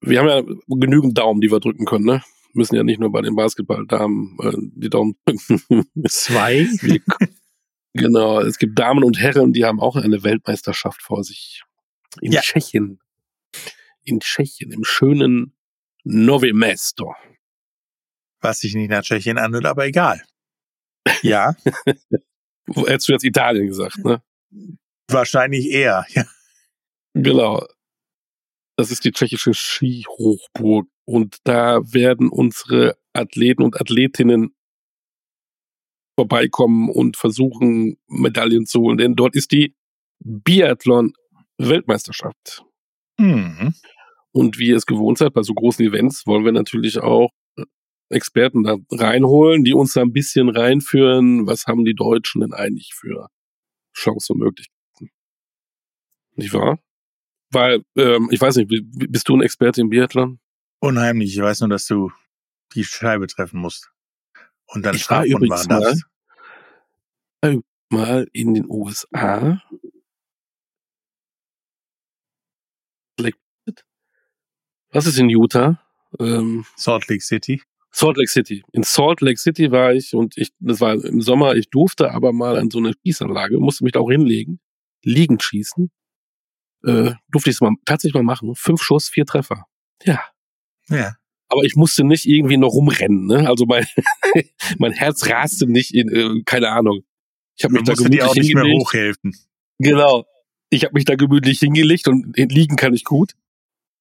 wir haben ja genügend Daumen, die wir drücken können, ne? Müssen ja nicht nur bei den Basketballdamen äh, die Daumen drücken.
Zwei?
Wir, Genau, es gibt Damen und Herren, die haben auch eine Weltmeisterschaft vor sich. In ja. Tschechien. In Tschechien, im schönen Novi Mesto.
Was sich nicht nach Tschechien anhört, aber egal. Ja.
Hättest du jetzt Italien gesagt, ne?
Wahrscheinlich eher, ja.
Genau. Das ist die tschechische Skihochburg. Und da werden unsere Athleten und Athletinnen vorbeikommen und versuchen, Medaillen zu holen. Denn dort ist die Biathlon-Weltmeisterschaft. Mhm. Und wie ihr es gewohnt seid, bei so großen Events wollen wir natürlich auch Experten da reinholen, die uns da ein bisschen reinführen, was haben die Deutschen denn eigentlich für Chancen und Möglichkeiten. Nicht wahr? Weil, ähm, ich weiß nicht, bist du ein Experte im Biathlon?
Unheimlich. Ich weiß nur, dass du die Scheibe treffen musst. Und dann Strafrunden machen darfst.
Mal, mal in den USA. Was ist in Utah?
Ähm, Salt Lake City.
Salt Lake City. In Salt Lake City war ich und ich, das war im Sommer, ich durfte aber mal an so eine Schießanlage, musste mich da auch hinlegen, liegend schießen. Äh, durfte ich es mal tatsächlich mal machen. Fünf Schuss, vier Treffer. Ja.
Ja.
Aber ich musste nicht irgendwie noch rumrennen, ne? Also mein, mein Herz raste nicht in, äh, keine Ahnung. Ich habe mich da gemütlich
auch nicht mehr hochhelfen.
Genau. Ich habe mich da gemütlich hingelegt und liegen kann ich gut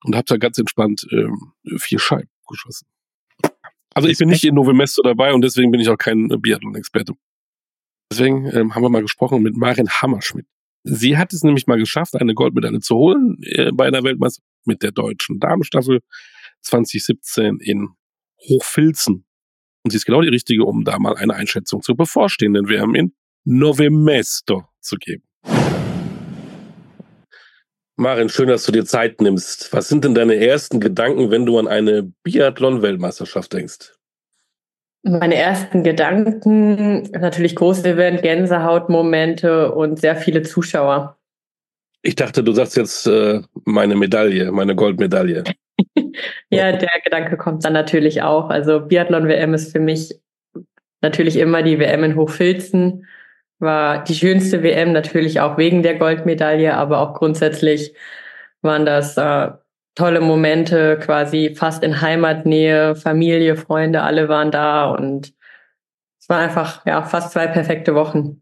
und habe da ganz entspannt ähm, vier Scheiben geschossen. Also ich bin nicht in Novemesto dabei und deswegen bin ich auch kein Biathlon-Experte. Deswegen ähm, haben wir mal gesprochen mit Marin Hammerschmidt. Sie hat es nämlich mal geschafft, eine Goldmedaille zu holen äh, bei einer Weltmeisterschaft mit der deutschen Damenstaffel 2017 in Hochfilzen. Und sie ist genau die richtige, um da mal eine Einschätzung zur bevorstehenden WM in Novemesto zu geben. Marin, schön, dass du dir Zeit nimmst. Was sind denn deine ersten Gedanken, wenn du an eine Biathlon-Weltmeisterschaft denkst?
Meine ersten Gedanken, natürlich großes Event, Gänsehautmomente und sehr viele Zuschauer.
Ich dachte, du sagst jetzt äh, meine Medaille, meine Goldmedaille.
ja, der Gedanke kommt dann natürlich auch. Also Biathlon-WM ist für mich natürlich immer die WM in Hochfilzen war die schönste WM natürlich auch wegen der Goldmedaille, aber auch grundsätzlich waren das äh, tolle Momente, quasi fast in Heimatnähe, Familie, Freunde, alle waren da und es war einfach ja fast zwei perfekte Wochen.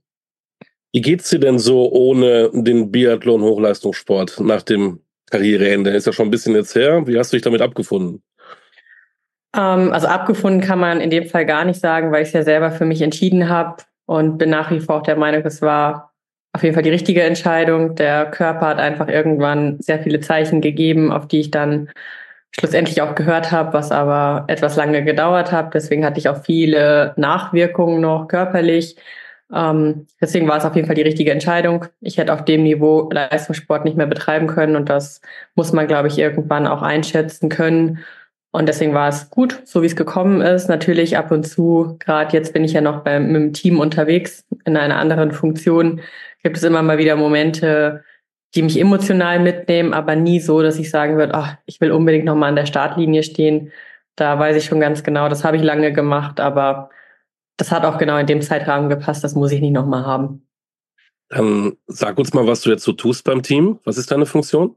Wie geht's dir denn so ohne den Biathlon Hochleistungssport nach dem Karriereende? Ist ja schon ein bisschen jetzt her. Wie hast du dich damit abgefunden?
Ähm, also abgefunden kann man in dem Fall gar nicht sagen, weil ich es ja selber für mich entschieden habe und bin nach wie vor auch der Meinung, es war auf jeden Fall die richtige Entscheidung. Der Körper hat einfach irgendwann sehr viele Zeichen gegeben, auf die ich dann schlussendlich auch gehört habe, was aber etwas lange gedauert hat. Deswegen hatte ich auch viele Nachwirkungen noch körperlich. Ähm, deswegen war es auf jeden Fall die richtige Entscheidung. Ich hätte auf dem Niveau Leistungssport nicht mehr betreiben können und das muss man, glaube ich, irgendwann auch einschätzen können. Und deswegen war es gut, so wie es gekommen ist. Natürlich ab und zu, gerade jetzt bin ich ja noch beim, mit dem Team unterwegs, in einer anderen Funktion, gibt es immer mal wieder Momente, die mich emotional mitnehmen, aber nie so, dass ich sagen würde, ach, ich will unbedingt nochmal an der Startlinie stehen. Da weiß ich schon ganz genau, das habe ich lange gemacht, aber das hat auch genau in dem Zeitrahmen gepasst, das muss ich nicht nochmal haben.
Dann sag uns mal, was du jetzt so tust beim Team. Was ist deine Funktion?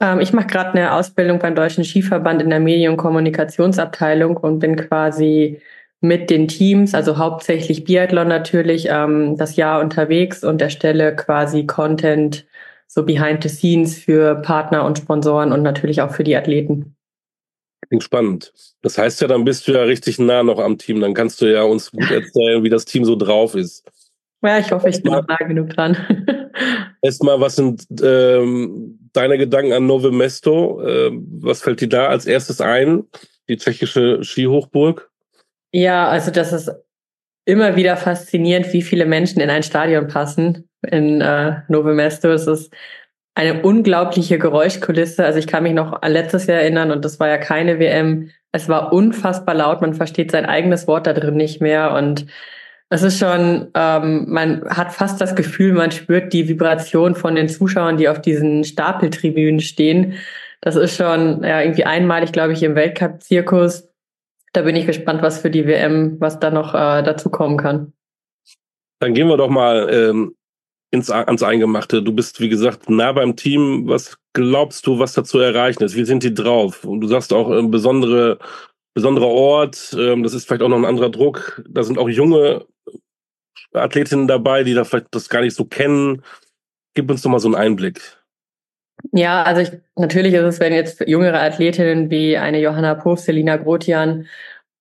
Ähm, ich mache gerade eine Ausbildung beim Deutschen Skiverband in der Medien- und Kommunikationsabteilung und bin quasi mit den Teams, also hauptsächlich Biathlon natürlich, ähm, das Jahr unterwegs und erstelle quasi Content so behind the scenes für Partner und Sponsoren und natürlich auch für die Athleten.
Klingt spannend. Das heißt ja, dann bist du ja richtig nah noch am Team. Dann kannst du ja uns gut erzählen, wie das Team so drauf ist.
Ja, ich hoffe, ich bin noch nah genug dran.
Erstmal, was sind ähm, deine Gedanken an Nove Mesto? Ähm, was fällt dir da als erstes ein? Die tschechische Skihochburg?
Ja, also das ist immer wieder faszinierend, wie viele Menschen in ein Stadion passen in äh, Nove Mesto. Es ist eine unglaubliche Geräuschkulisse. Also ich kann mich noch an letztes Jahr erinnern und das war ja keine WM. Es war unfassbar laut. Man versteht sein eigenes Wort da drin nicht mehr und es ist schon, ähm, man hat fast das Gefühl, man spürt die Vibration von den Zuschauern, die auf diesen Stapeltribünen stehen. Das ist schon ja, irgendwie einmalig, glaube ich, im Weltcup-Zirkus. Da bin ich gespannt, was für die WM, was da noch äh, dazu kommen kann.
Dann gehen wir doch mal ähm, ins, ans Eingemachte. Du bist, wie gesagt, nah beim Team. Was glaubst du, was da zu erreichen ist? Wie sind die drauf? Und du sagst auch, ein besondere, besonderer Ort, ähm, das ist vielleicht auch noch ein anderer Druck. Da sind auch junge Athletinnen dabei, die da vielleicht das gar nicht so kennen. Gib uns doch mal so einen Einblick.
Ja, also ich, natürlich ist es, wenn jetzt jüngere Athletinnen wie eine Johanna Puff, Selina Grotian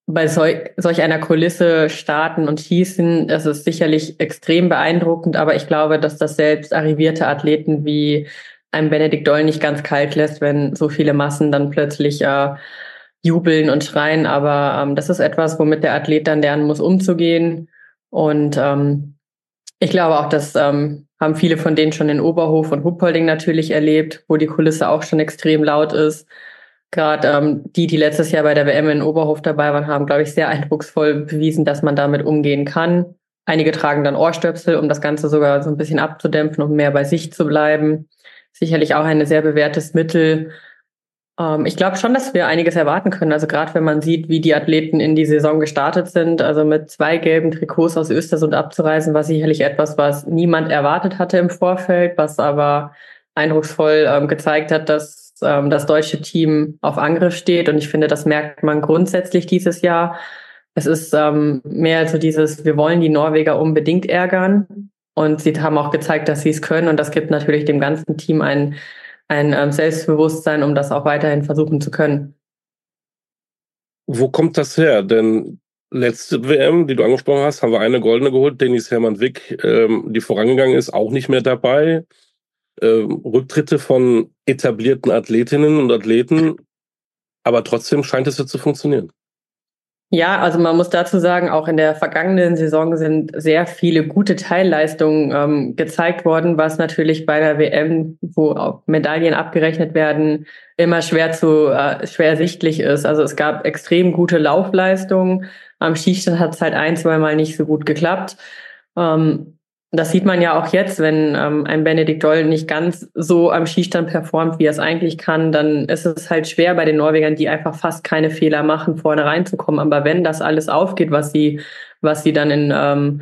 bei solch, solch einer Kulisse starten und schießen, das ist sicherlich extrem beeindruckend, aber ich glaube, dass das selbst arrivierte Athleten wie ein Benedikt Doll nicht ganz kalt lässt, wenn so viele Massen dann plötzlich äh, jubeln und schreien. Aber ähm, das ist etwas, womit der Athlet dann lernen muss, umzugehen. Und ähm, ich glaube auch, dass ähm, haben viele von denen schon in Oberhof und Huppolding natürlich erlebt, wo die Kulisse auch schon extrem laut ist. Gerade ähm, die, die letztes Jahr bei der WM in Oberhof dabei waren, haben, glaube ich, sehr eindrucksvoll bewiesen, dass man damit umgehen kann. Einige tragen dann Ohrstöpsel, um das Ganze sogar so ein bisschen abzudämpfen, um mehr bei sich zu bleiben. Sicherlich auch ein sehr bewährtes Mittel. Ähm, ich glaube schon, dass wir einiges erwarten können. Also gerade wenn man sieht, wie die Athleten in die Saison gestartet sind, also mit zwei gelben Trikots aus Östersund abzureisen, war sicherlich etwas, was niemand erwartet hatte im Vorfeld, was aber eindrucksvoll ähm, gezeigt hat, dass ähm, das deutsche Team auf Angriff steht. Und ich finde, das merkt man grundsätzlich dieses Jahr. Es ist ähm, mehr so dieses, wir wollen die Norweger unbedingt ärgern. Und sie haben auch gezeigt, dass sie es können. Und das gibt natürlich dem ganzen Team ein, ein ähm, Selbstbewusstsein, um das auch weiterhin versuchen zu können.
Wo kommt das her? Denn letzte WM, die du angesprochen hast, haben wir eine goldene geholt. Dennis Hermann Wick, ähm, die vorangegangen ist, auch nicht mehr dabei äh, Rücktritte von etablierten Athletinnen und Athleten, aber trotzdem scheint es ja zu funktionieren.
Ja, also man muss dazu sagen, auch in der vergangenen Saison sind sehr viele gute Teilleistungen ähm, gezeigt worden, was natürlich bei der WM, wo auch Medaillen abgerechnet werden, immer schwer zu äh, schwer sichtlich ist. Also es gab extrem gute Laufleistungen. Am Schießstand hat es halt ein, zwei Mal nicht so gut geklappt. Ähm, das sieht man ja auch jetzt, wenn ähm, ein Benedikt Doll nicht ganz so am Skistand performt, wie er es eigentlich kann, dann ist es halt schwer bei den Norwegern, die einfach fast keine Fehler machen, vorne reinzukommen. Aber wenn das alles aufgeht, was sie, was sie dann in, ähm,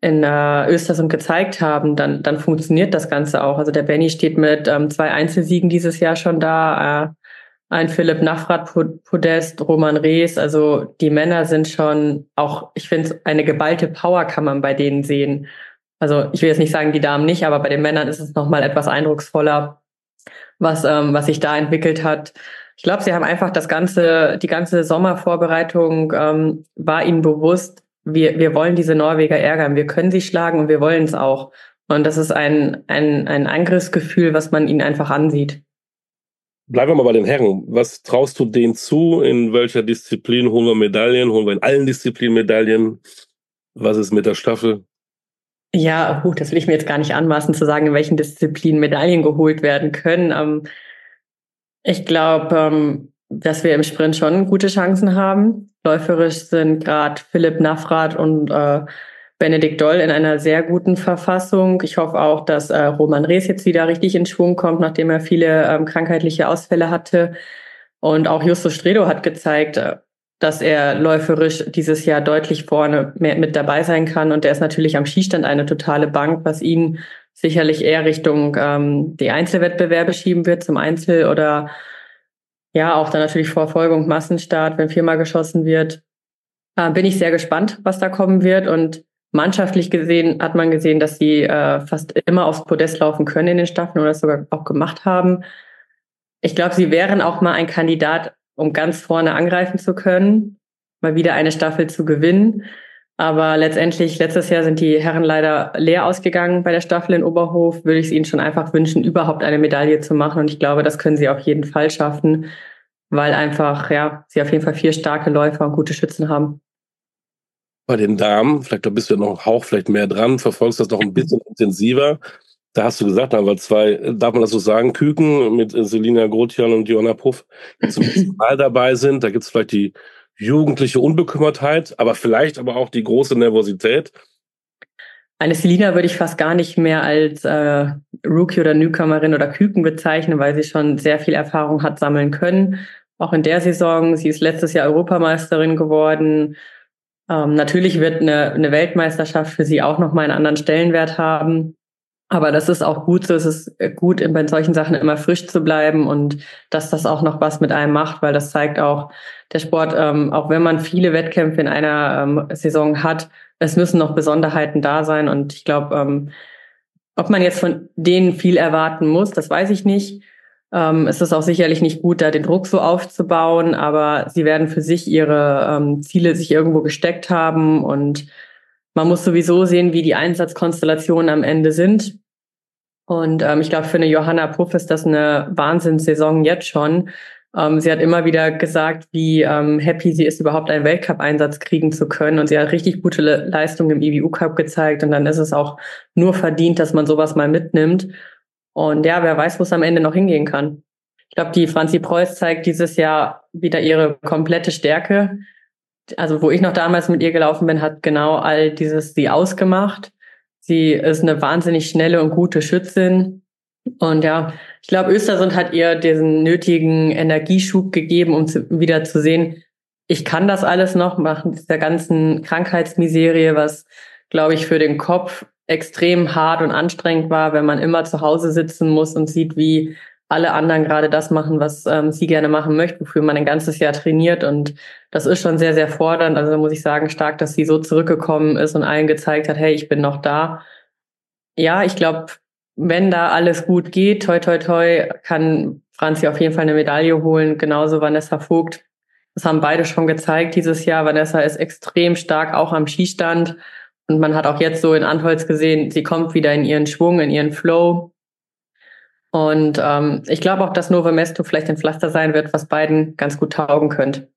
in äh, Östersund gezeigt haben, dann, dann funktioniert das Ganze auch. Also der Benny steht mit ähm, zwei Einzelsiegen dieses Jahr schon da. Äh, ein Philipp Nachrat Podest, Roman Rees, also die Männer sind schon auch, ich finde, eine geballte Power kann man bei denen sehen. Also ich will jetzt nicht sagen, die Damen nicht, aber bei den Männern ist es nochmal etwas eindrucksvoller, was, ähm, was sich da entwickelt hat. Ich glaube, sie haben einfach das ganze, die ganze Sommervorbereitung ähm, war ihnen bewusst, wir, wir wollen diese Norweger ärgern, wir können sie schlagen und wir wollen es auch. Und das ist ein, ein, ein Angriffsgefühl, was man ihnen einfach ansieht.
Bleiben wir mal bei den Herren. Was traust du denen zu? In welcher Disziplin holen wir Medaillen? Holen wir in allen Disziplinen Medaillen? Was ist mit der Staffel?
Ja, gut, das will ich mir jetzt gar nicht anmaßen zu sagen, in welchen Disziplinen Medaillen geholt werden können. Ähm, ich glaube, ähm, dass wir im Sprint schon gute Chancen haben. Läuferisch sind gerade Philipp Nafrat und äh, Benedikt Doll in einer sehr guten Verfassung. Ich hoffe auch, dass äh, Roman Rees jetzt wieder richtig in Schwung kommt, nachdem er viele ähm, krankheitliche Ausfälle hatte. Und auch Justus Stredo hat gezeigt, äh, dass er läuferisch dieses Jahr deutlich vorne mit dabei sein kann. Und er ist natürlich am Skistand eine totale Bank, was ihn sicherlich eher Richtung ähm, die Einzelwettbewerbe schieben wird, zum Einzel oder ja, auch dann natürlich Vorfolgung, Massenstart, wenn viermal geschossen wird. Äh, bin ich sehr gespannt, was da kommen wird. Und mannschaftlich gesehen hat man gesehen, dass sie äh, fast immer aufs Podest laufen können in den Staffeln oder das sogar auch gemacht haben. Ich glaube, sie wären auch mal ein Kandidat um ganz vorne angreifen zu können, mal wieder eine Staffel zu gewinnen. Aber letztendlich, letztes Jahr sind die Herren leider leer ausgegangen bei der Staffel in Oberhof. Würde ich es ihnen schon einfach wünschen, überhaupt eine Medaille zu machen. Und ich glaube, das können sie auf jeden Fall schaffen, weil einfach, ja, sie auf jeden Fall vier starke Läufer und gute Schützen haben.
Bei den Damen, vielleicht da bist du ja noch einen Hauch vielleicht mehr dran, verfolgst das noch ein bisschen intensiver. Da hast du gesagt, da haben wir zwei, darf man das so sagen, Küken mit Selina Grotian und Diona Puff, die zum ersten Mal dabei sind. Da gibt es vielleicht die jugendliche Unbekümmertheit, aber vielleicht aber auch die große Nervosität.
Eine Selina würde ich fast gar nicht mehr als äh, Rookie oder Newcomerin oder Küken bezeichnen, weil sie schon sehr viel Erfahrung hat sammeln können. Auch in der Saison. Sie ist letztes Jahr Europameisterin geworden Ähm, natürlich wird eine, eine Weltmeisterschaft für sie auch nochmal einen anderen Stellenwert haben. Aber das ist auch gut so. Es ist gut, bei solchen Sachen immer frisch zu bleiben und dass das auch noch was mit einem macht, weil das zeigt auch, der Sport, ähm, auch wenn man viele Wettkämpfe in einer ähm, Saison hat, es müssen noch Besonderheiten da sein. Und ich glaube, ähm, ob man jetzt von denen viel erwarten muss, das weiß ich nicht. Ähm, es ist auch sicherlich nicht gut, da den Druck so aufzubauen, aber sie werden für sich ihre ähm, Ziele sich irgendwo gesteckt haben und man muss sowieso sehen, wie die Einsatzkonstellationen am Ende sind. Und ähm, ich glaube, für eine Johanna Puff ist das eine Wahnsinnssaison jetzt schon. Ähm, sie hat immer wieder gesagt, wie ähm, happy sie ist, überhaupt einen Weltcup-Einsatz kriegen zu können. Und sie hat richtig gute Le Leistung im IBU-Cup gezeigt. Und dann ist es auch nur verdient, dass man sowas mal mitnimmt. Und ja, wer weiß, wo es am Ende noch hingehen kann. Ich glaube, die Franzi Preuß zeigt dieses Jahr wieder ihre komplette Stärke. Also, wo ich noch damals mit ihr gelaufen bin, hat genau all dieses sie ausgemacht. Sie ist eine wahnsinnig schnelle und gute Schützin. Und ja, ich glaube, Östersund hat ihr diesen nötigen Energieschub gegeben, um zu, wieder zu sehen, ich kann das alles noch machen, dieser ganzen Krankheitsmiserie, was, glaube ich, für den Kopf extrem hart und anstrengend war, wenn man immer zu Hause sitzen muss und sieht, wie alle anderen gerade das machen, was ähm, sie gerne machen möchte, wofür man ein ganzes Jahr trainiert. Und das ist schon sehr, sehr fordernd. Also muss ich sagen, stark, dass sie so zurückgekommen ist und allen gezeigt hat, hey, ich bin noch da. Ja, ich glaube, wenn da alles gut geht, toi, toi, toi, kann Franzi auf jeden Fall eine Medaille holen. Genauso Vanessa Vogt. Das haben beide schon gezeigt dieses Jahr. Vanessa ist extrem stark auch am Skistand. Und man hat auch jetzt so in Antholz gesehen, sie kommt wieder in ihren Schwung, in ihren Flow. Und ähm, ich glaube auch, dass Nova Mesto vielleicht ein Pflaster sein wird, was beiden ganz gut taugen könnte.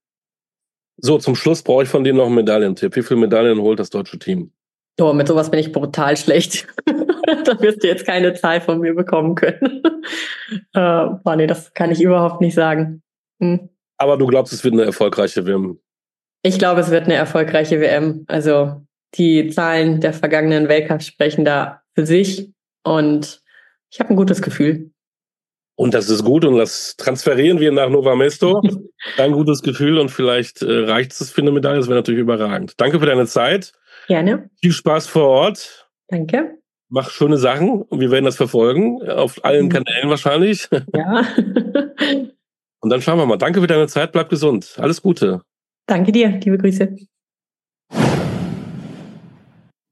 So, zum Schluss brauche ich von dir noch einen Medaillentipp. Wie viele Medaillen holt das deutsche Team?
Oh, mit sowas bin ich brutal schlecht. da wirst du jetzt keine Zahl von mir bekommen können. äh, boah, nee, das kann ich überhaupt nicht sagen.
Hm. Aber du glaubst, es wird eine erfolgreiche WM?
Ich glaube, es wird eine erfolgreiche WM. Also die Zahlen der vergangenen Weltcups sprechen da für sich. Und ich habe ein gutes Gefühl.
Und das ist gut und das transferieren wir nach Nova Mesto. Ein gutes Gefühl und vielleicht äh, reicht es für eine Medaille. Das wäre natürlich überragend. Danke für deine Zeit.
Gerne.
Viel Spaß vor Ort.
Danke.
Mach schöne Sachen und wir werden das verfolgen. Auf allen mhm. Kanälen wahrscheinlich.
Ja.
und dann schauen wir mal. Danke für deine Zeit. Bleib gesund. Alles Gute.
Danke dir. Liebe Grüße.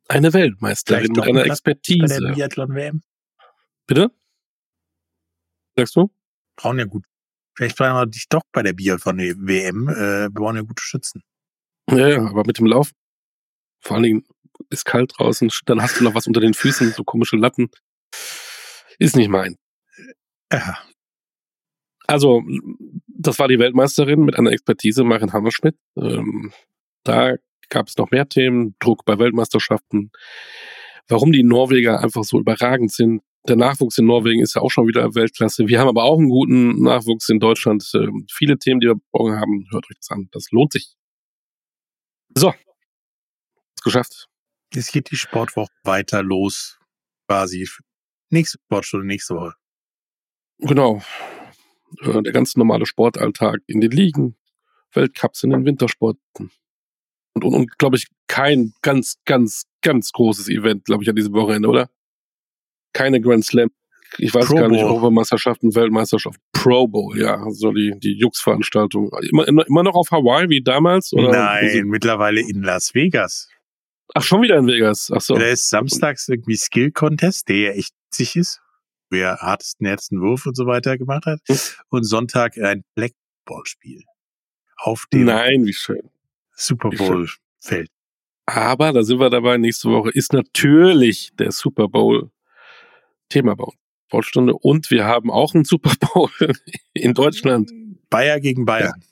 Eine Weltmeisterin mit einer Expertise. Bei der Biathlon-WM. Bitte? Sagst du?
Brauchen ja gut. Vielleicht brauchen wir dich doch bei der Biathlon-WM. Äh, wir brauchen ja gute Schützen.
Ja, ja, aber mit dem Lauf. Vor allen Dingen ist kalt draußen, dann hast du noch was unter den Füßen, so komische Latten. Ist nicht mein. Ja. Also, das war die Weltmeisterin mit einer Expertise, Marin Hammerschmidt. Ähm, da gab es noch mehr Themen, Druck bei Weltmeisterschaften, warum die Norweger einfach so überragend sind. Der Nachwuchs in Norwegen ist ja auch schon wieder Weltklasse. Wir haben aber auch einen guten Nachwuchs in Deutschland. Ähm, viele Themen, die wir besprochen haben, hört euch das an. Das lohnt sich. So. Ist geschafft.
Jetzt geht die Sportwoche weiter los. Quasi. Nächste Sportstunde, nächste Woche.
Genau. Äh, der ganz normale Sportalltag in den Ligen, Weltcups in den Wintersporten und, und, und glaube ich, kein ganz, ganz, ganz großes Event, glaube ich, an diesem Wochenende, oder? Keine Grand Slam. Ich weiß Pro gar nicht, Europameisterschaften, Weltmeisterschaft, Pro Bowl, ja, so die, die Jux-Veranstaltung. Immer, immer noch auf Hawaii wie damals? Oder?
Nein, mittlerweile in Las Vegas.
Ach, schon wieder in Vegas. Ach so.
Da ist samstags irgendwie Skill Contest, der ja echt sich ist. Wer hartesten ersten Wurf und so weiter gemacht hat. Hm. Und Sonntag ein Blackball-Spiel. Auf dem
Nein, wie schön.
Super Bowl fällt.
Aber da sind wir dabei. Nächste Woche ist natürlich der Super Bowl Thema bei uns. Sportstunde. Und wir haben auch einen Super Bowl in Deutschland.
Bayer gegen Bayern.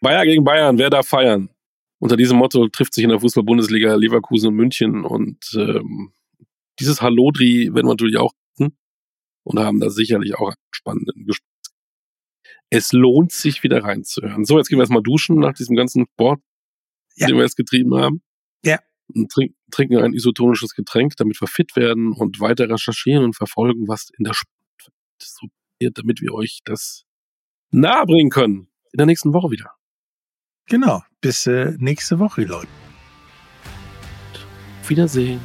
Bayer gegen Bayern. Wer darf feiern? Unter diesem Motto trifft sich in der Fußball-Bundesliga Leverkusen und München. Und ähm, dieses Hallodri werden wir natürlich auch und haben da sicherlich auch einen spannenden Gespräch. Es lohnt sich wieder reinzuhören. So, jetzt gehen wir erstmal duschen nach diesem ganzen Sport ja. den wir jetzt getrieben haben.
Ja.
Und trink, trinken ein isotonisches Getränk, damit wir fit werden und weiter recherchieren und verfolgen, was in der so damit wir euch das nahebringen können. In der nächsten Woche wieder.
Genau. Bis äh, nächste Woche, Leute.
Wiedersehen.